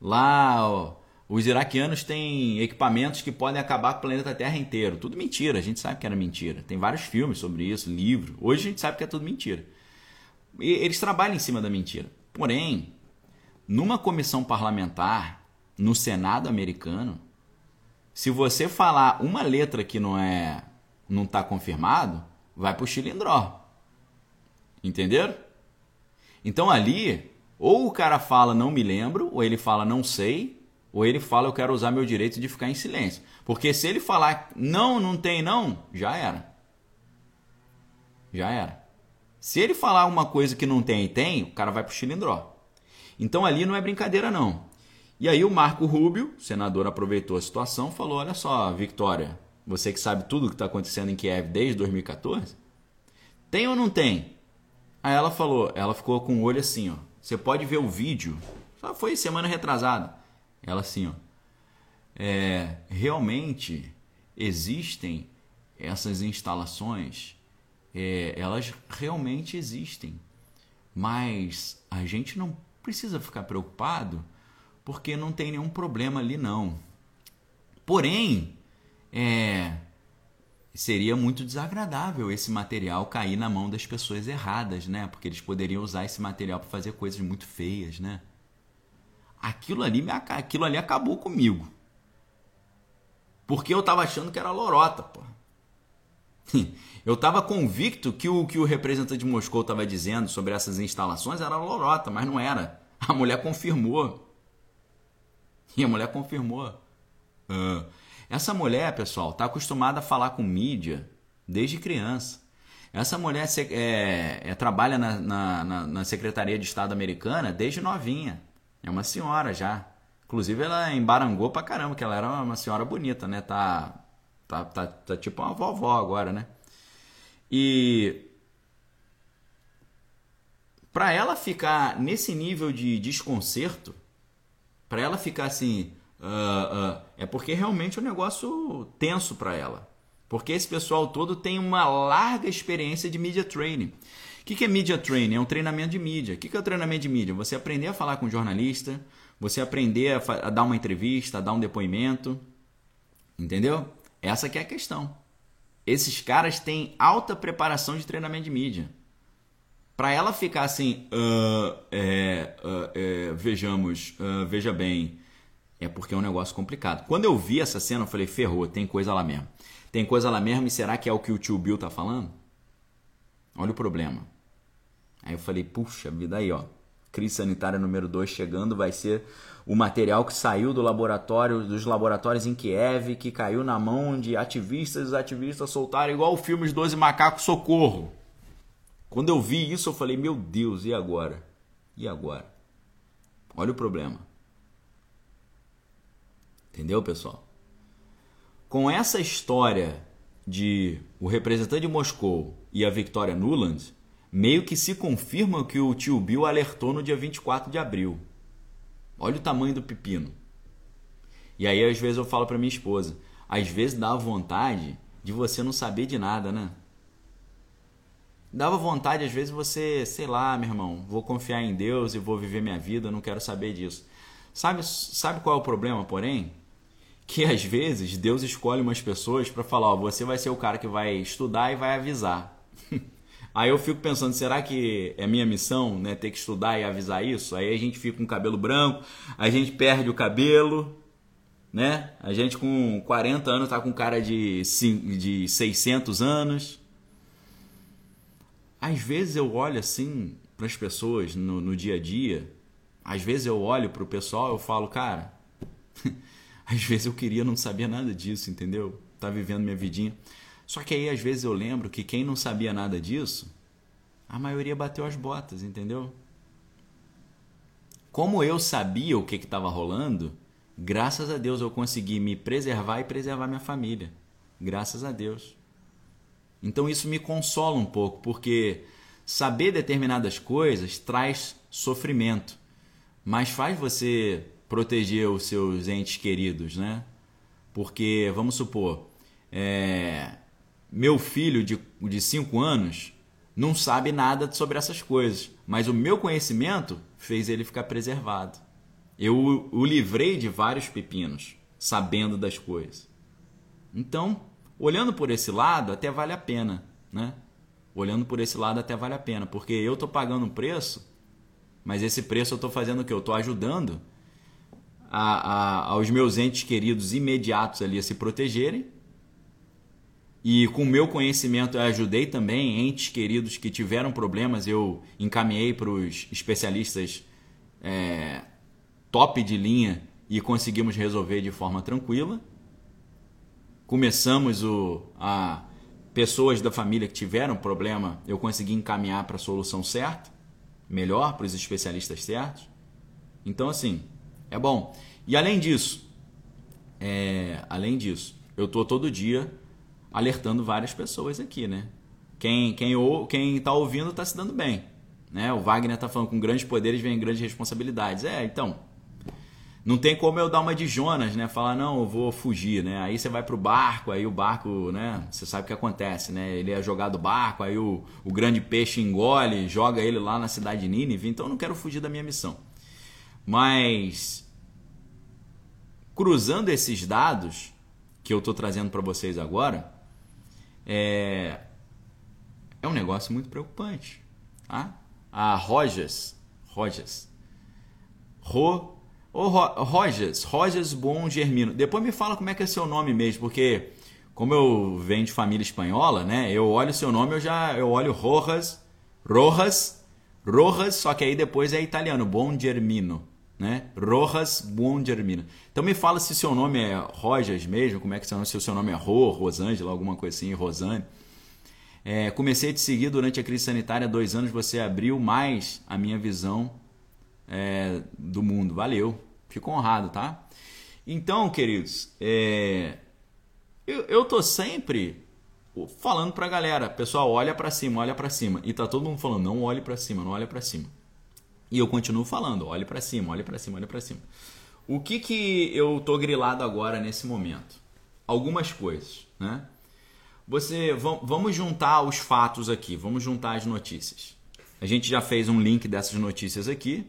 lá ó, os iraquianos têm equipamentos que podem acabar com o planeta Terra inteiro. Tudo mentira, a gente sabe que era mentira. Tem vários filmes sobre isso, livro. Hoje a gente sabe que é tudo mentira. E eles trabalham em cima da mentira. Porém, numa comissão parlamentar, no Senado americano, se você falar uma letra que não é não está confirmado, vai para o chilindró. Entenderam? Então ali, ou o cara fala não me lembro, ou ele fala não sei, ou ele fala eu quero usar meu direito de ficar em silêncio. Porque se ele falar não, não tem não, já era. Já era. Se ele falar uma coisa que não tem e tem, o cara vai pro chilindró. Então ali não é brincadeira não. E aí o Marco Rubio, senador, aproveitou a situação, falou: "Olha só, Victoria, você que sabe tudo o que está acontecendo em Kiev desde 2014, tem ou não tem?" Aí ela falou, ela ficou com o olho assim, ó. Você pode ver o vídeo. Só foi semana retrasada. Ela assim, ó. É, realmente existem essas instalações, é, elas realmente existem, mas a gente não precisa ficar preocupado porque não tem nenhum problema ali não. Porém, é, seria muito desagradável esse material cair na mão das pessoas erradas, né? Porque eles poderiam usar esse material para fazer coisas muito feias, né? Aquilo ali, aquilo ali acabou comigo. Porque eu tava achando que era lorota, pô. Eu tava convicto que o que o representante de Moscou estava dizendo sobre essas instalações era lorota, mas não era. A mulher confirmou. E a mulher confirmou. Uh. Essa mulher, pessoal, tá acostumada a falar com mídia desde criança. Essa mulher é, é, trabalha na, na, na Secretaria de Estado americana desde novinha. É uma senhora já. Inclusive ela embarangou pra caramba, que ela era uma senhora bonita, né? Tá, tá, tá, tá tipo uma vovó agora, né? E para ela ficar nesse nível de desconcerto, para ela ficar assim, uh, uh, é porque realmente é um negócio tenso para ela. Porque esse pessoal todo tem uma larga experiência de media training que, que é media training? É um treinamento de mídia. O que, que é o treinamento de mídia? Você aprender a falar com um jornalista, você aprender a, a dar uma entrevista, a dar um depoimento. Entendeu? Essa que é a questão. Esses caras têm alta preparação de treinamento de mídia. Para ela ficar assim, uh, é, uh, é, vejamos, uh, veja bem, é porque é um negócio complicado. Quando eu vi essa cena, eu falei, ferrou, tem coisa lá mesmo. Tem coisa lá mesmo e será que é o que o tio Bill tá falando? Olha o problema. Aí eu falei, puxa vida aí, ó. Crise sanitária número 2 chegando, vai ser o material que saiu do laboratório, dos laboratórios em Kiev, que caiu na mão de ativistas, os ativistas soltaram igual o filme Os Doze Macacos Socorro. Quando eu vi isso, eu falei: Meu Deus, e agora? E agora? Olha o problema. Entendeu, pessoal? Com essa história de o representante de Moscou e a Victoria Nuland, meio que se confirma que o tio Bill alertou no dia 24 de abril. Olha o tamanho do pepino. E aí às vezes eu falo para minha esposa, às vezes dá vontade de você não saber de nada, né? Dava vontade às vezes você, sei lá, meu irmão, vou confiar em Deus e vou viver minha vida, não quero saber disso. Sabe, sabe qual é o problema, porém? Que às vezes Deus escolhe umas pessoas para falar, ó, você vai ser o cara que vai estudar e vai avisar. Aí eu fico pensando, será que é minha missão, né, ter que estudar e avisar isso? Aí a gente fica com o cabelo branco, a gente perde o cabelo, né? A gente com 40 anos tá com cara de, de 600 anos. Às vezes eu olho assim para as pessoas no, no dia a dia, às vezes eu olho para o pessoal eu falo, cara, às vezes eu queria não saber nada disso, entendeu? Tá vivendo minha vidinha. Só que aí às vezes eu lembro que quem não sabia nada disso, a maioria bateu as botas, entendeu? Como eu sabia o que estava rolando, graças a Deus eu consegui me preservar e preservar minha família. Graças a Deus. Então isso me consola um pouco, porque saber determinadas coisas traz sofrimento, mas faz você proteger os seus entes queridos, né? Porque, vamos supor, é, meu filho de 5 anos não sabe nada sobre essas coisas, mas o meu conhecimento fez ele ficar preservado. Eu o livrei de vários pepinos, sabendo das coisas. Então, olhando por esse lado, até vale a pena, né? Olhando por esse lado, até vale a pena, porque eu estou pagando um preço, mas esse preço eu estou fazendo o que? Eu estou ajudando a, a, aos meus entes queridos imediatos ali a se protegerem e com o meu conhecimento eu ajudei também entes queridos que tiveram problemas, eu encaminhei para os especialistas é, top de linha e conseguimos resolver de forma tranquila. Começamos o, a pessoas da família que tiveram problema, eu consegui encaminhar para a solução certa, melhor para os especialistas certos. Então assim, é bom. E além disso, é, além disso, eu tô todo dia alertando várias pessoas aqui, né? Quem, quem, ou, quem tá ouvindo tá se dando bem. Né? O Wagner tá falando com grandes poderes vem grandes responsabilidades. É, então. Não tem como eu dar uma de Jonas, né? Falar, não, eu vou fugir, né? Aí você vai pro barco, aí o barco, né? Você sabe o que acontece, né? Ele é jogado do barco, aí o, o grande peixe engole, joga ele lá na cidade de Nínive. Então eu não quero fugir da minha missão. Mas, cruzando esses dados que eu estou trazendo para vocês agora, é, é um negócio muito preocupante. Tá? A Rojas, Rojas, Ro, oh, Rojas, Rojas Bom Germino. Depois me fala como é que é seu nome mesmo, porque como eu venho de família espanhola, né? Eu olho seu nome, eu já eu olho Rojas, Rojas, Rojas, só que aí depois é italiano, Bom Germino, né? Rojas Bom Germino. Então me fala se seu nome é Rojas mesmo, como é que se o seu nome é Rô, Rosângela, alguma coisa assim, Rosane. É, comecei a te seguir durante a crise sanitária dois anos, você abriu mais a minha visão é, do mundo. Valeu, fico honrado, tá? Então, queridos, é, eu, eu tô sempre falando pra galera, pessoal, olha para cima, olha para cima. E tá todo mundo falando, não olhe para cima, não olhe para cima. E eu continuo falando, olhe para cima, olhe para cima, olhe para cima. O que, que eu tô grilado agora nesse momento? Algumas coisas, né? Você, vamos juntar os fatos aqui, vamos juntar as notícias. A gente já fez um link dessas notícias aqui.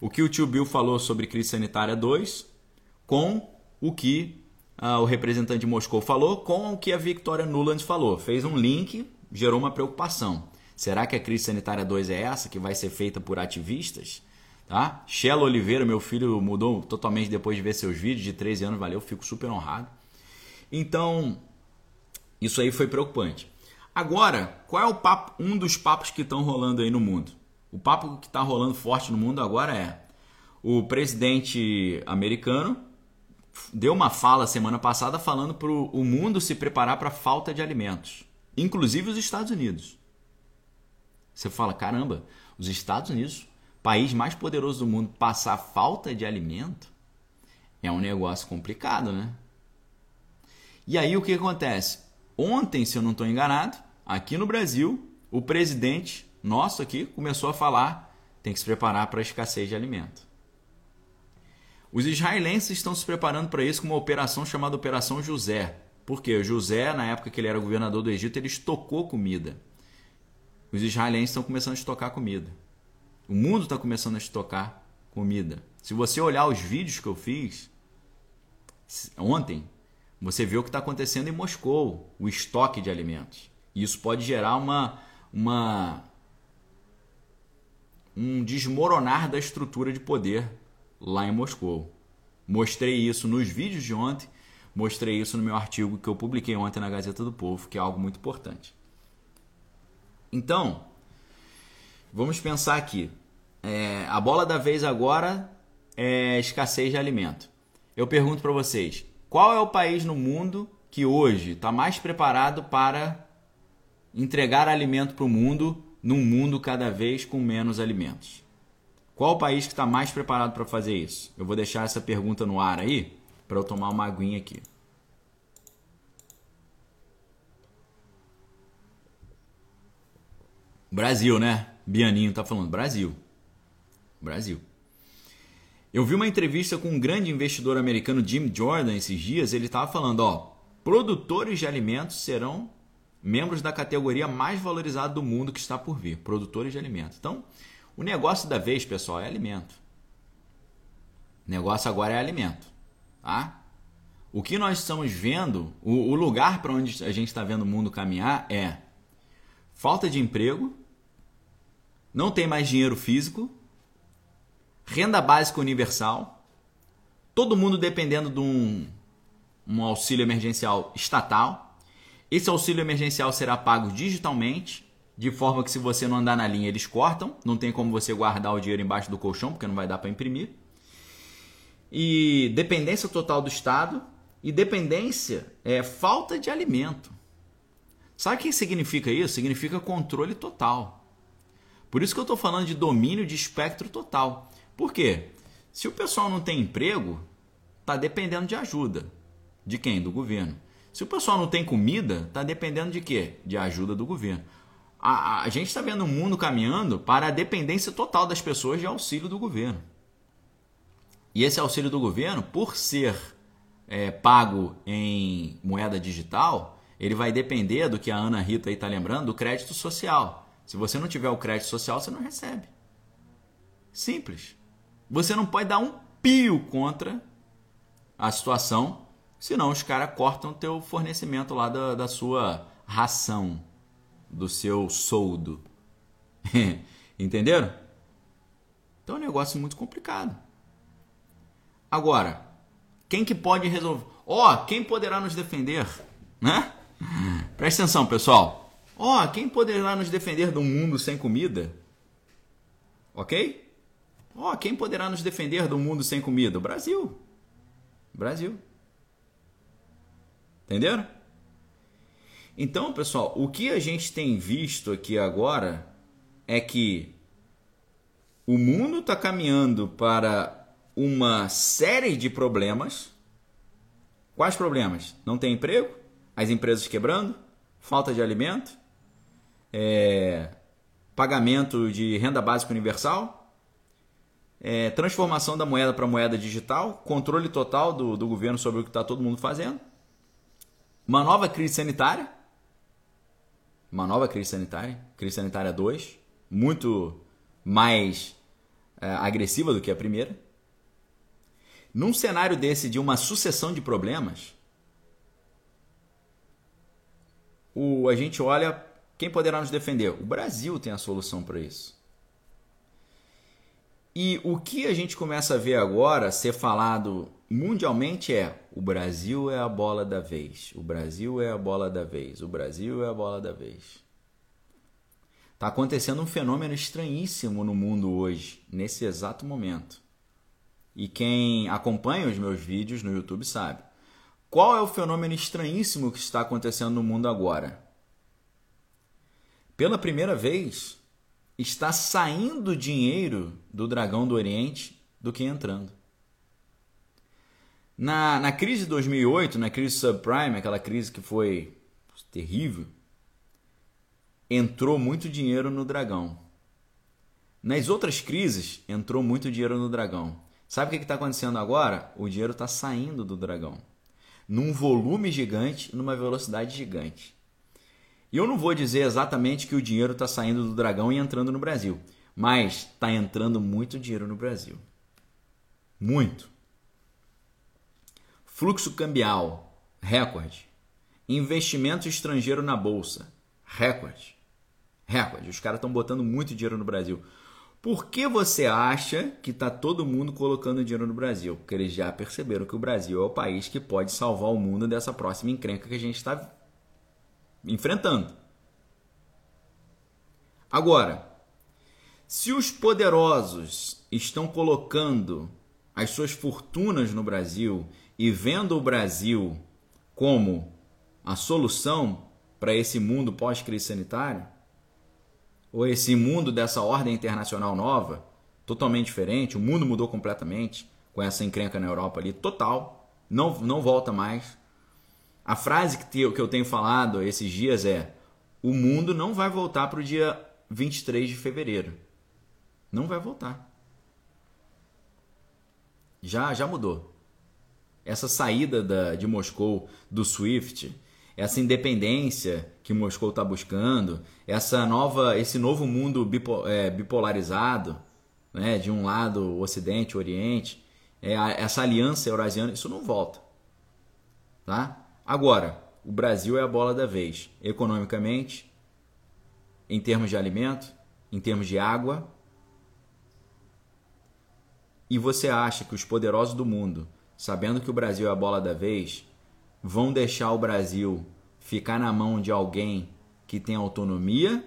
O que o tio Bill falou sobre crise sanitária 2 com o que uh, o representante de Moscou falou com o que a Victoria Nuland falou. Fez um link, gerou uma preocupação. Será que a crise sanitária 2 é essa que vai ser feita por ativistas? Tá? Oliveira, meu filho, mudou totalmente depois de ver seus vídeos, de 13 anos, valeu, fico super honrado. Então, isso aí foi preocupante. Agora, qual é o papo, um dos papos que estão rolando aí no mundo? O papo que está rolando forte no mundo agora é o presidente americano deu uma fala semana passada falando para o mundo se preparar para a falta de alimentos, inclusive os Estados Unidos. Você fala, caramba, os Estados Unidos, país mais poderoso do mundo, passar falta de alimento é um negócio complicado, né? E aí o que acontece? Ontem, se eu não estou enganado, aqui no Brasil, o presidente nosso aqui começou a falar tem que se preparar para a escassez de alimento. Os israelenses estão se preparando para isso com uma operação chamada Operação José. Porque José, na época que ele era governador do Egito, ele estocou comida. Os israelenses estão começando a estocar comida. O mundo está começando a estocar comida. Se você olhar os vídeos que eu fiz ontem, você vê o que está acontecendo em Moscou, o estoque de alimentos. Isso pode gerar uma, uma um desmoronar da estrutura de poder lá em Moscou. Mostrei isso nos vídeos de ontem, mostrei isso no meu artigo que eu publiquei ontem na Gazeta do Povo, que é algo muito importante. Então, vamos pensar aqui. É, a bola da vez agora é escassez de alimento. Eu pergunto para vocês: qual é o país no mundo que hoje está mais preparado para entregar alimento para o mundo num mundo cada vez com menos alimentos? Qual o país que está mais preparado para fazer isso? Eu vou deixar essa pergunta no ar aí para eu tomar uma aguinha aqui. Brasil, né? Bianinho tá falando Brasil. Brasil. Eu vi uma entrevista com um grande investidor americano, Jim Jordan, esses dias. Ele estava falando, ó, produtores de alimentos serão membros da categoria mais valorizada do mundo que está por vir, produtores de alimentos. Então, o negócio da vez, pessoal, é alimento. O negócio agora é alimento, tá? O que nós estamos vendo, o, o lugar para onde a gente está vendo o mundo caminhar é falta de emprego, não tem mais dinheiro físico, renda básica universal, todo mundo dependendo de um, um auxílio emergencial estatal, esse auxílio emergencial será pago digitalmente, de forma que se você não andar na linha, eles cortam. Não tem como você guardar o dinheiro embaixo do colchão, porque não vai dar para imprimir. E dependência total do Estado. E dependência é falta de alimento. Sabe o que significa isso? Significa controle total. Por isso que eu estou falando de domínio de espectro total. Por quê? Se o pessoal não tem emprego, está dependendo de ajuda. De quem? Do governo. Se o pessoal não tem comida, está dependendo de quê? De ajuda do governo. A, a gente está vendo o mundo caminhando para a dependência total das pessoas de auxílio do governo. E esse auxílio do governo, por ser é, pago em moeda digital, ele vai depender do que a Ana Rita está lembrando, do crédito social. Se você não tiver o crédito social, você não recebe. Simples. Você não pode dar um pio contra a situação Senão os caras cortam teu fornecimento lá da, da sua ração, do seu soldo. Entenderam? Então é um negócio muito complicado. Agora, quem que pode resolver? Ó, oh, quem poderá nos defender? Né? Presta atenção, pessoal. Ó, oh, quem poderá nos defender do mundo sem comida? Ok? Ó, oh, quem poderá nos defender do mundo sem comida? O Brasil. Brasil. Entenderam? Então, pessoal, o que a gente tem visto aqui agora é que o mundo está caminhando para uma série de problemas. Quais problemas? Não tem emprego, as empresas quebrando, falta de alimento, é, pagamento de renda básica universal, é, transformação da moeda para moeda digital, controle total do, do governo sobre o que está todo mundo fazendo uma nova crise sanitária. Uma nova crise sanitária. Crise sanitária 2. Muito mais é, agressiva do que a primeira. Num cenário desse de uma sucessão de problemas, o, a gente olha quem poderá nos defender. O Brasil tem a solução para isso. E o que a gente começa a ver agora ser falado mundialmente é o Brasil é a bola da vez, o Brasil é a bola da vez, o Brasil é a bola da vez. Está acontecendo um fenômeno estranhíssimo no mundo hoje, nesse exato momento. E quem acompanha os meus vídeos no YouTube sabe. Qual é o fenômeno estranhíssimo que está acontecendo no mundo agora? Pela primeira vez, está saindo dinheiro do dragão do Oriente do que entrando. Na, na crise de 2008, na crise subprime, aquela crise que foi terrível, entrou muito dinheiro no dragão. Nas outras crises, entrou muito dinheiro no dragão. Sabe o que está acontecendo agora? O dinheiro está saindo do dragão. Num volume gigante, numa velocidade gigante. E eu não vou dizer exatamente que o dinheiro está saindo do dragão e entrando no Brasil, mas está entrando muito dinheiro no Brasil. Muito. Fluxo cambial, recorde. Investimento estrangeiro na bolsa, recorde. Recorde. Os caras estão botando muito dinheiro no Brasil. Por que você acha que está todo mundo colocando dinheiro no Brasil? Porque eles já perceberam que o Brasil é o país que pode salvar o mundo dessa próxima encrenca que a gente está enfrentando. Agora, se os poderosos estão colocando as suas fortunas no Brasil e vendo o Brasil como a solução para esse mundo pós-crise sanitária, ou esse mundo dessa ordem internacional nova, totalmente diferente, o mundo mudou completamente com essa encrenca na Europa ali, total, não, não volta mais. A frase que eu tenho falado esses dias é: o mundo não vai voltar para o dia 23 de fevereiro. Não vai voltar. Já, já mudou essa saída da, de Moscou do SWIFT, essa independência que Moscou está buscando, essa nova, esse novo mundo é, bipolarizado, né, de um lado o Ocidente, o Oriente, é, essa aliança eurasiana, isso não volta, tá? Agora, o Brasil é a bola da vez, economicamente, em termos de alimento, em termos de água. E você acha que os poderosos do mundo sabendo que o Brasil é a bola da vez, vão deixar o Brasil ficar na mão de alguém que tem autonomia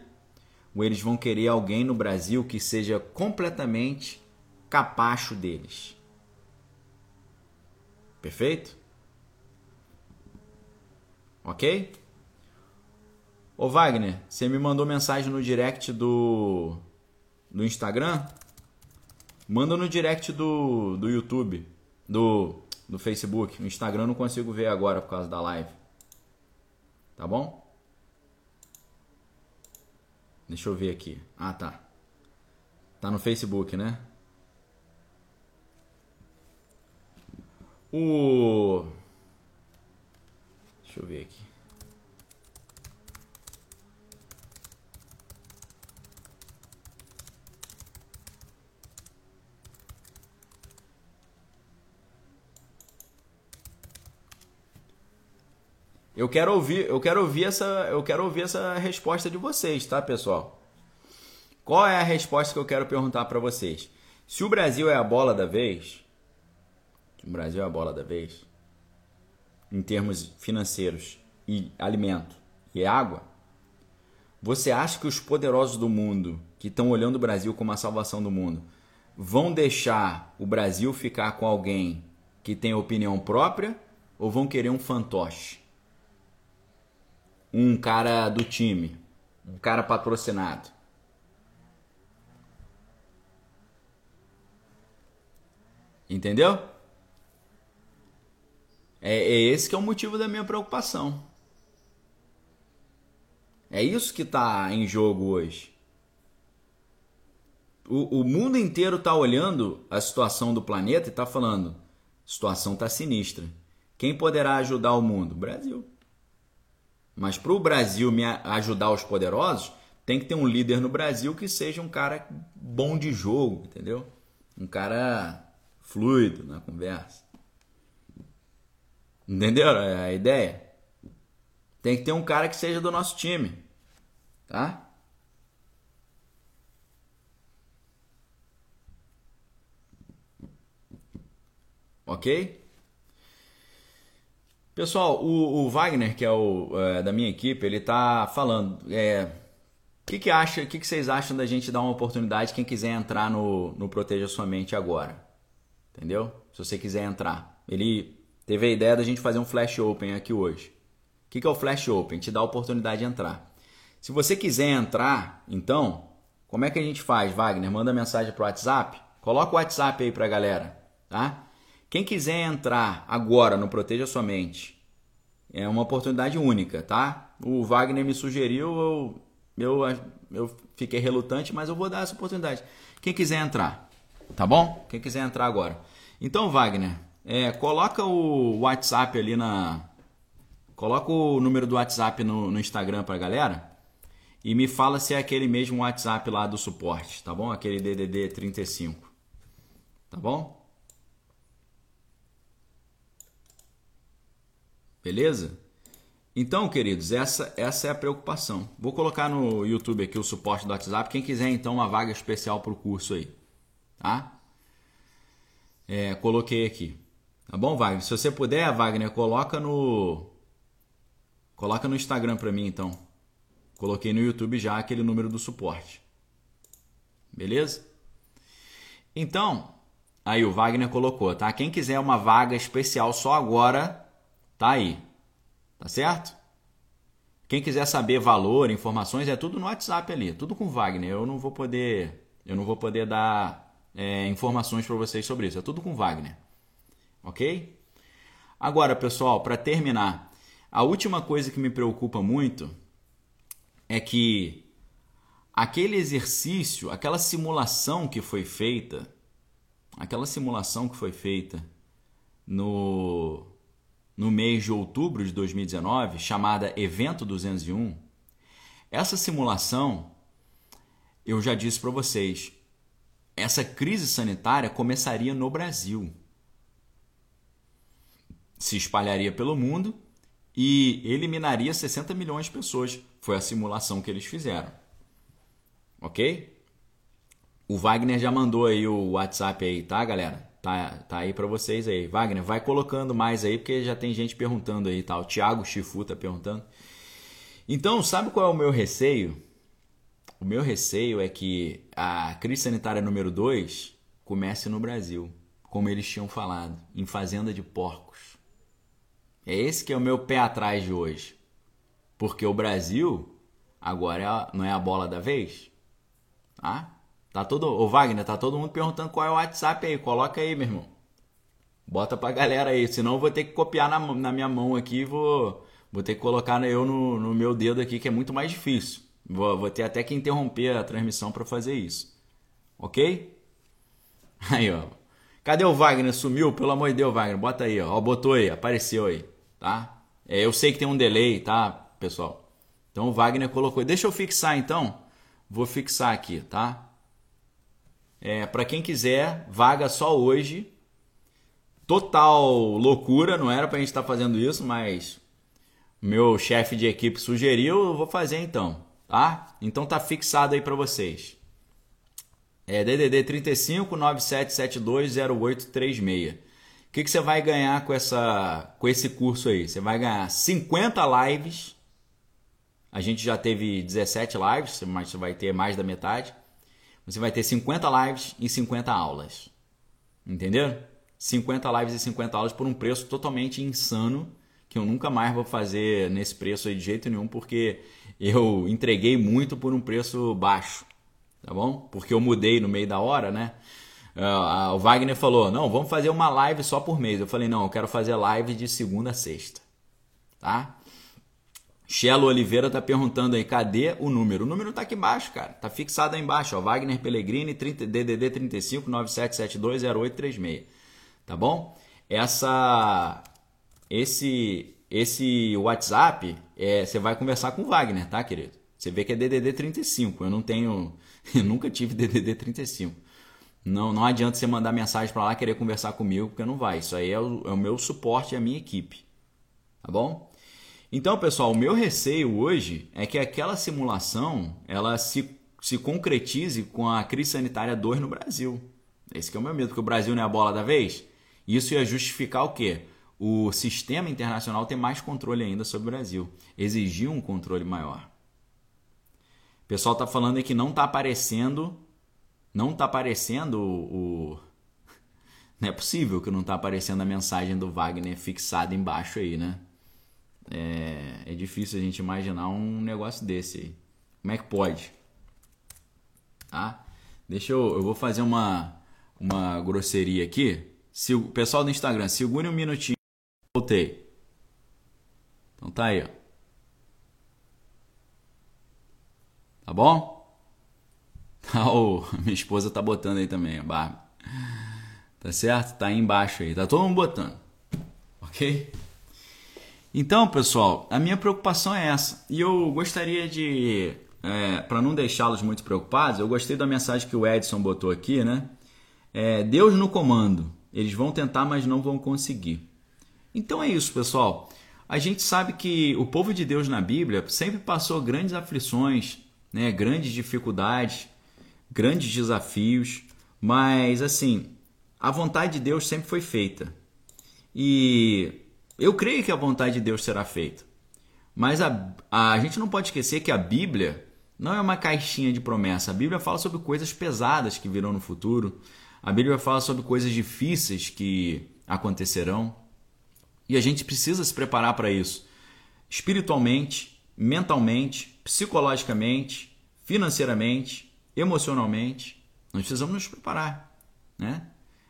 ou eles vão querer alguém no Brasil que seja completamente capacho deles? Perfeito? Ok? Ô Wagner, você me mandou mensagem no direct do, do Instagram? Manda no direct do, do YouTube do, do Facebook. No Instagram eu não consigo ver agora por causa da live. Tá bom? Deixa eu ver aqui. Ah, tá. Tá no Facebook, né? O. Deixa eu ver aqui. Eu quero ouvir, eu quero ouvir essa, eu quero ouvir essa resposta de vocês, tá, pessoal? Qual é a resposta que eu quero perguntar para vocês? Se o Brasil é a bola da vez, o Brasil é a bola da vez, em termos financeiros e alimento e água, você acha que os poderosos do mundo que estão olhando o Brasil como a salvação do mundo vão deixar o Brasil ficar com alguém que tem opinião própria ou vão querer um fantoche? um cara do time, um cara patrocinado. Entendeu? É, é, esse que é o motivo da minha preocupação. É isso que está em jogo hoje. O, o mundo inteiro está olhando a situação do planeta e está falando: situação está sinistra. Quem poderá ajudar o mundo? Brasil. Mas para o Brasil me ajudar os poderosos, tem que ter um líder no Brasil que seja um cara bom de jogo, entendeu? Um cara fluido na conversa. Entendeu a ideia? Tem que ter um cara que seja do nosso time, tá? Ok? Pessoal, o, o Wagner, que é o é, da minha equipe, ele tá falando. É, o que, que acha? O que, que vocês acham da gente dar uma oportunidade quem quiser entrar no, no Proteja Sua Mente agora? Entendeu? Se você quiser entrar. Ele teve a ideia da gente fazer um Flash Open aqui hoje. O que, é o Flash Open? Te dá a oportunidade de entrar. Se você quiser entrar, então, Como é que a gente faz, Wagner? Manda mensagem pro WhatsApp? Coloca o WhatsApp aí pra galera, tá? Quem quiser entrar agora no Proteja Sua Mente, é uma oportunidade única, tá? O Wagner me sugeriu, eu, eu, eu fiquei relutante, mas eu vou dar essa oportunidade. Quem quiser entrar, tá bom? Quem quiser entrar agora. Então, Wagner, é, coloca o WhatsApp ali na. Coloca o número do WhatsApp no, no Instagram pra galera e me fala se é aquele mesmo WhatsApp lá do suporte, tá bom? Aquele DDD 35. Tá bom? Beleza? Então, queridos, essa, essa é a preocupação. Vou colocar no YouTube aqui o suporte do WhatsApp. Quem quiser, então, uma vaga especial para o curso aí. Tá? É, coloquei aqui. Tá bom, Wagner? Se você puder, Wagner, coloca no. Coloca no Instagram para mim, então. Coloquei no YouTube já aquele número do suporte. Beleza? Então, aí o Wagner colocou, tá? Quem quiser uma vaga especial só agora, tá aí. Tá certo? Quem quiser saber valor, informações, é tudo no WhatsApp ali, tudo com Wagner. Eu não vou poder, eu não vou poder dar é, informações para vocês sobre isso. É tudo com Wagner, ok? Agora, pessoal, para terminar, a última coisa que me preocupa muito é que aquele exercício, aquela simulação que foi feita, aquela simulação que foi feita no, no mês de outubro de 2019, chamada Evento 201, essa simulação, eu já disse para vocês, essa crise sanitária começaria no Brasil. Se espalharia pelo mundo e eliminaria 60 milhões de pessoas. Foi a simulação que eles fizeram. Ok? O Wagner já mandou aí o WhatsApp aí, tá, galera? Tá, tá aí para vocês aí. Wagner, vai colocando mais aí, porque já tem gente perguntando aí, tá? O Thiago Chifu tá perguntando. Então, sabe qual é o meu receio? O meu receio é que a crise sanitária número 2 comece no Brasil, como eles tinham falado, em fazenda de porcos. É esse que é o meu pé atrás de hoje. Porque o Brasil agora é não é a bola da vez. Tá? Tá todo, o Wagner, tá todo mundo perguntando qual é o WhatsApp aí. Coloca aí, meu irmão. Bota pra galera aí, senão eu vou ter que copiar na, na minha mão aqui, vou vou ter que colocar eu no, no meu dedo aqui que é muito mais difícil. Vou, vou ter até que interromper a transmissão para fazer isso. OK? Aí, ó. Cadê o Wagner? Sumiu? Pelo amor de Deus, Wagner. Bota aí, ó botou aí, apareceu aí tá? É, eu sei que tem um delay, tá, pessoal? Então o Wagner colocou. Deixa eu fixar então. Vou fixar aqui, tá? É, para quem quiser, vaga só hoje. Total loucura, não era pra gente estar tá fazendo isso, mas meu chefe de equipe sugeriu, eu vou fazer então, tá? Então tá fixado aí para vocês. É DDD 35 9772 0836 que, que você vai ganhar com, essa, com esse curso aí? Você vai ganhar 50 lives. A gente já teve 17 lives, mas você vai ter mais da metade. Você vai ter 50 lives e 50 aulas. Entendeu? 50 lives e 50 aulas por um preço totalmente insano, que eu nunca mais vou fazer nesse preço aí de jeito nenhum, porque eu entreguei muito por um preço baixo, tá bom? Porque eu mudei no meio da hora, né? Uh, o Wagner falou: não, vamos fazer uma live só por mês. Eu falei: não, eu quero fazer live de segunda a sexta. Tá? Chelo Oliveira tá perguntando aí, cadê o número? O número tá aqui embaixo, cara. Tá fixado aí embaixo, ó. Wagner Pellegrini, 30, DDD 35 9772 0836. Tá bom? Essa esse esse WhatsApp, é, você vai conversar com o Wagner, tá, querido? Você vê que é DDD 35. Eu não tenho, eu nunca tive DDD 35. Não, não adianta você mandar mensagem para lá querer conversar comigo, porque não vai. Isso aí é o, é o meu suporte e a minha equipe. Tá bom? Então, pessoal, o meu receio hoje é que aquela simulação ela se, se concretize com a crise sanitária 2 no Brasil. Esse é o meu medo, porque o Brasil não é a bola da vez. Isso ia justificar o quê? O sistema internacional ter mais controle ainda sobre o Brasil. Exigir um controle maior. O pessoal está falando que não está aparecendo não tá aparecendo o. Não é possível que não tá aparecendo a mensagem do Wagner fixada embaixo aí, né? É, é difícil a gente imaginar um negócio desse aí. Como é que pode? tá? Deixa eu, eu vou fazer uma, uma grosseria aqui. Se, o pessoal do Instagram, segure um minutinho. Voltei. Então tá aí, ó. Tá bom? Oh, minha esposa tá botando aí também, a barba. Tá certo? Tá aí embaixo aí. Tá todo mundo botando. Ok? Então, pessoal, a minha preocupação é essa. E eu gostaria de, é, para não deixá-los muito preocupados, eu gostei da mensagem que o Edson botou aqui, né? É, Deus no comando. Eles vão tentar, mas não vão conseguir. Então é isso, pessoal. A gente sabe que o povo de Deus na Bíblia sempre passou grandes aflições, né? grandes dificuldades, grandes desafios, mas assim, a vontade de Deus sempre foi feita. E eu creio que a vontade de Deus será feita. Mas a, a, gente não pode esquecer que a Bíblia não é uma caixinha de promessa. A Bíblia fala sobre coisas pesadas que virão no futuro. A Bíblia fala sobre coisas difíceis que acontecerão. E a gente precisa se preparar para isso. Espiritualmente, mentalmente, psicologicamente, financeiramente, emocionalmente. Nós precisamos nos preparar, né?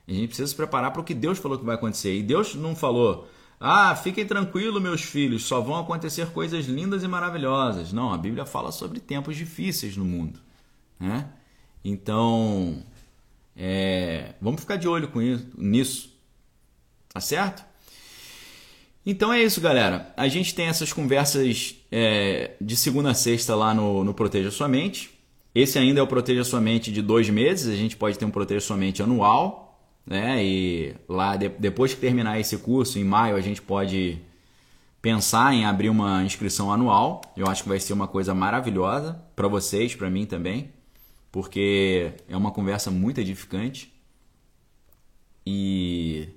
A gente precisa se preparar para o que Deus falou que vai acontecer. E Deus não falou, ah, fiquem tranquilos, meus filhos, só vão acontecer coisas lindas e maravilhosas. Não, a Bíblia fala sobre tempos difíceis no mundo. Né? Então, é, vamos ficar de olho com isso, nisso. Tá certo? Então é isso, galera. A gente tem essas conversas é, de segunda a sexta lá no, no Proteja Sua Mente. Esse ainda é o Proteja Sua Mente de dois meses. A gente pode ter um Proteja Sua Mente anual né? E lá de, depois que terminar esse curso, em maio, a gente pode pensar em abrir uma inscrição anual. Eu acho que vai ser uma coisa maravilhosa para vocês, para mim também, porque é uma conversa muito edificante. E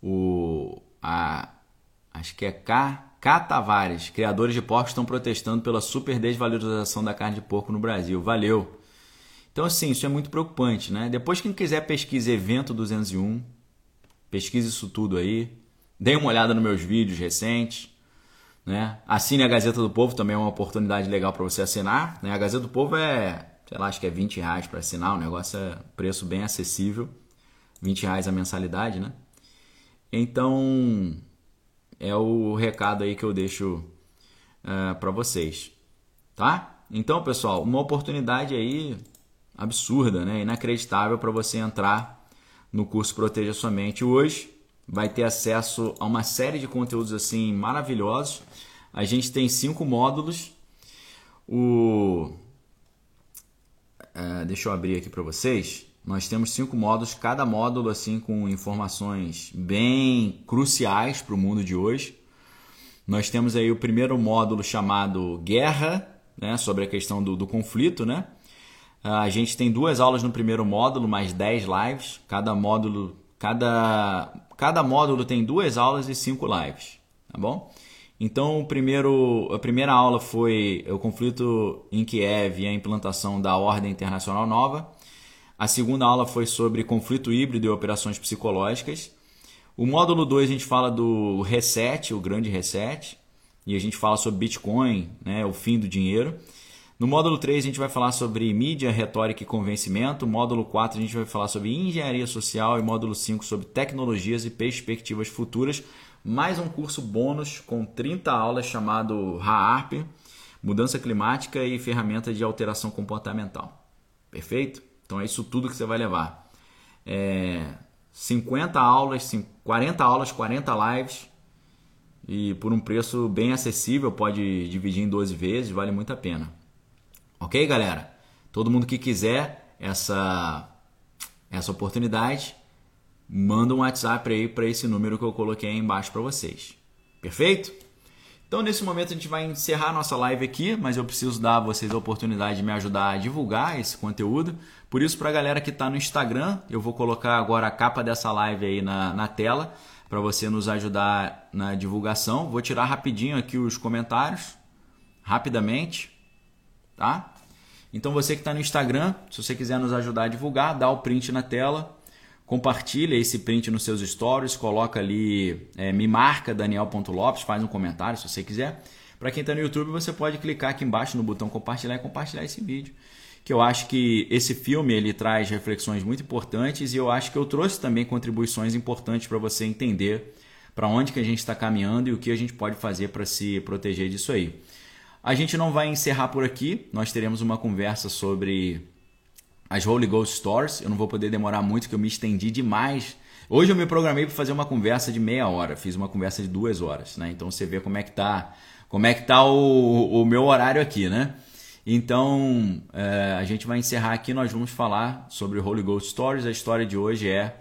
o a acho que é K K Tavares, criadores de porcos estão protestando pela super desvalorização da carne de porco no Brasil. Valeu. Então, assim, isso é muito preocupante, né? Depois, quem quiser pesquisa Evento 201, pesquise isso tudo aí. Dê uma olhada nos meus vídeos recentes. Né? Assine a Gazeta do Povo, também é uma oportunidade legal para você assinar. Né? A Gazeta do Povo é, sei lá, acho que é 20 reais para assinar. O negócio é preço bem acessível. 20 reais a mensalidade, né? Então, é o recado aí que eu deixo uh, é, para vocês, tá? Então, pessoal, uma oportunidade aí absurda, né? inacreditável para você entrar no curso Proteja Sua Mente. Hoje vai ter acesso a uma série de conteúdos assim maravilhosos. A gente tem cinco módulos. O é, deixa eu abrir aqui para vocês. Nós temos cinco módulos, cada módulo assim com informações bem cruciais para o mundo de hoje. Nós temos aí o primeiro módulo chamado Guerra, né, sobre a questão do, do conflito, né? Ah, a gente tem duas aulas no primeiro módulo, mais 10 lives. Cada módulo, cada, cada módulo tem duas aulas e cinco lives, tá bom? Então, o primeiro, a primeira aula foi o conflito em Kiev e a implantação da Ordem Internacional Nova. A segunda aula foi sobre conflito híbrido e operações psicológicas. O módulo 2 a gente fala do reset, o grande reset, e a gente fala sobre Bitcoin, né, o fim do dinheiro. No módulo 3 a gente vai falar sobre mídia, retórica e convencimento. Módulo 4 a gente vai falar sobre engenharia social e módulo 5 sobre tecnologias e perspectivas futuras. Mais um curso bônus com 30 aulas chamado RAARP, mudança climática e ferramenta de alteração comportamental. Perfeito? Então é isso tudo que você vai levar. É 50 aulas, 40 aulas, 40 lives e por um preço bem acessível, pode dividir em 12 vezes, vale muito a pena. Ok, galera? Todo mundo que quiser essa, essa oportunidade, manda um WhatsApp aí para esse número que eu coloquei aí embaixo para vocês. Perfeito? Então, nesse momento, a gente vai encerrar nossa live aqui, mas eu preciso dar a vocês a oportunidade de me ajudar a divulgar esse conteúdo. Por isso, para a galera que está no Instagram, eu vou colocar agora a capa dessa live aí na, na tela para você nos ajudar na divulgação. Vou tirar rapidinho aqui os comentários, rapidamente tá? Então você que está no Instagram, se você quiser nos ajudar a divulgar, dá o print na tela, compartilha esse print nos seus stories, coloca ali, é, me marca daniel.lopes, faz um comentário se você quiser. Para quem está no YouTube, você pode clicar aqui embaixo no botão compartilhar e compartilhar esse vídeo. que eu acho que esse filme ele traz reflexões muito importantes e eu acho que eu trouxe também contribuições importantes para você entender para onde que a gente está caminhando e o que a gente pode fazer para se proteger disso aí. A gente não vai encerrar por aqui, nós teremos uma conversa sobre as Holy Ghost Stories. Eu não vou poder demorar muito, porque eu me estendi demais. Hoje eu me programei para fazer uma conversa de meia hora, fiz uma conversa de duas horas, né? Então você vê como é que tá, como é que tá o, o meu horário aqui, né? Então é, a gente vai encerrar aqui. Nós vamos falar sobre Holy Ghost Stories. A história de hoje é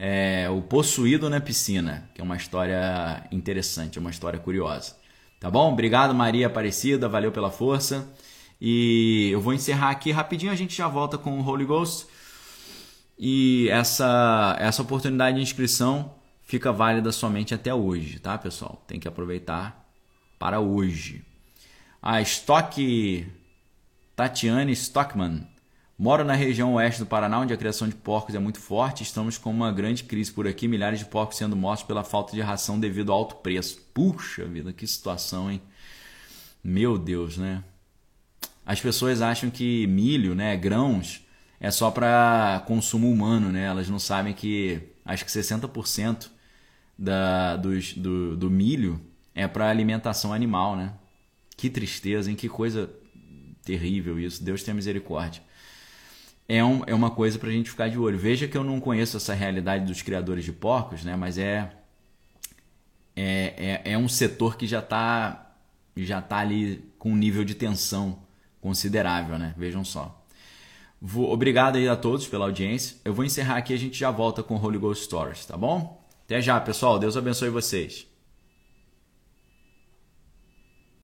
é, O Possuído na Piscina, que é uma história interessante, uma história curiosa. Tá bom? Obrigado, Maria Aparecida, valeu pela força. E eu vou encerrar aqui rapidinho, a gente já volta com o Holy Ghost. E essa, essa oportunidade de inscrição fica válida somente até hoje, tá, pessoal? Tem que aproveitar para hoje. A Stock Tatiane Stockman Moro na região oeste do Paraná, onde a criação de porcos é muito forte. Estamos com uma grande crise por aqui, milhares de porcos sendo mortos pela falta de ração devido ao alto preço. Puxa vida, que situação, hein? Meu Deus, né? As pessoas acham que milho, né, grãos, é só para consumo humano, né? Elas não sabem que acho que 60% da, dos, do, do milho é para alimentação animal, né? Que tristeza, hein? Que coisa terrível isso. Deus tenha misericórdia é, um, é uma coisa para a gente ficar de olho. Veja que eu não conheço essa realidade dos criadores de porcos, né? mas é, é, é, é um setor que já está já tá ali com um nível de tensão considerável, né? Vejam só. Vou, obrigado aí a todos pela audiência. Eu vou encerrar aqui, a gente já volta com Holy Ghost Stories, tá bom? Até já, pessoal. Deus abençoe vocês.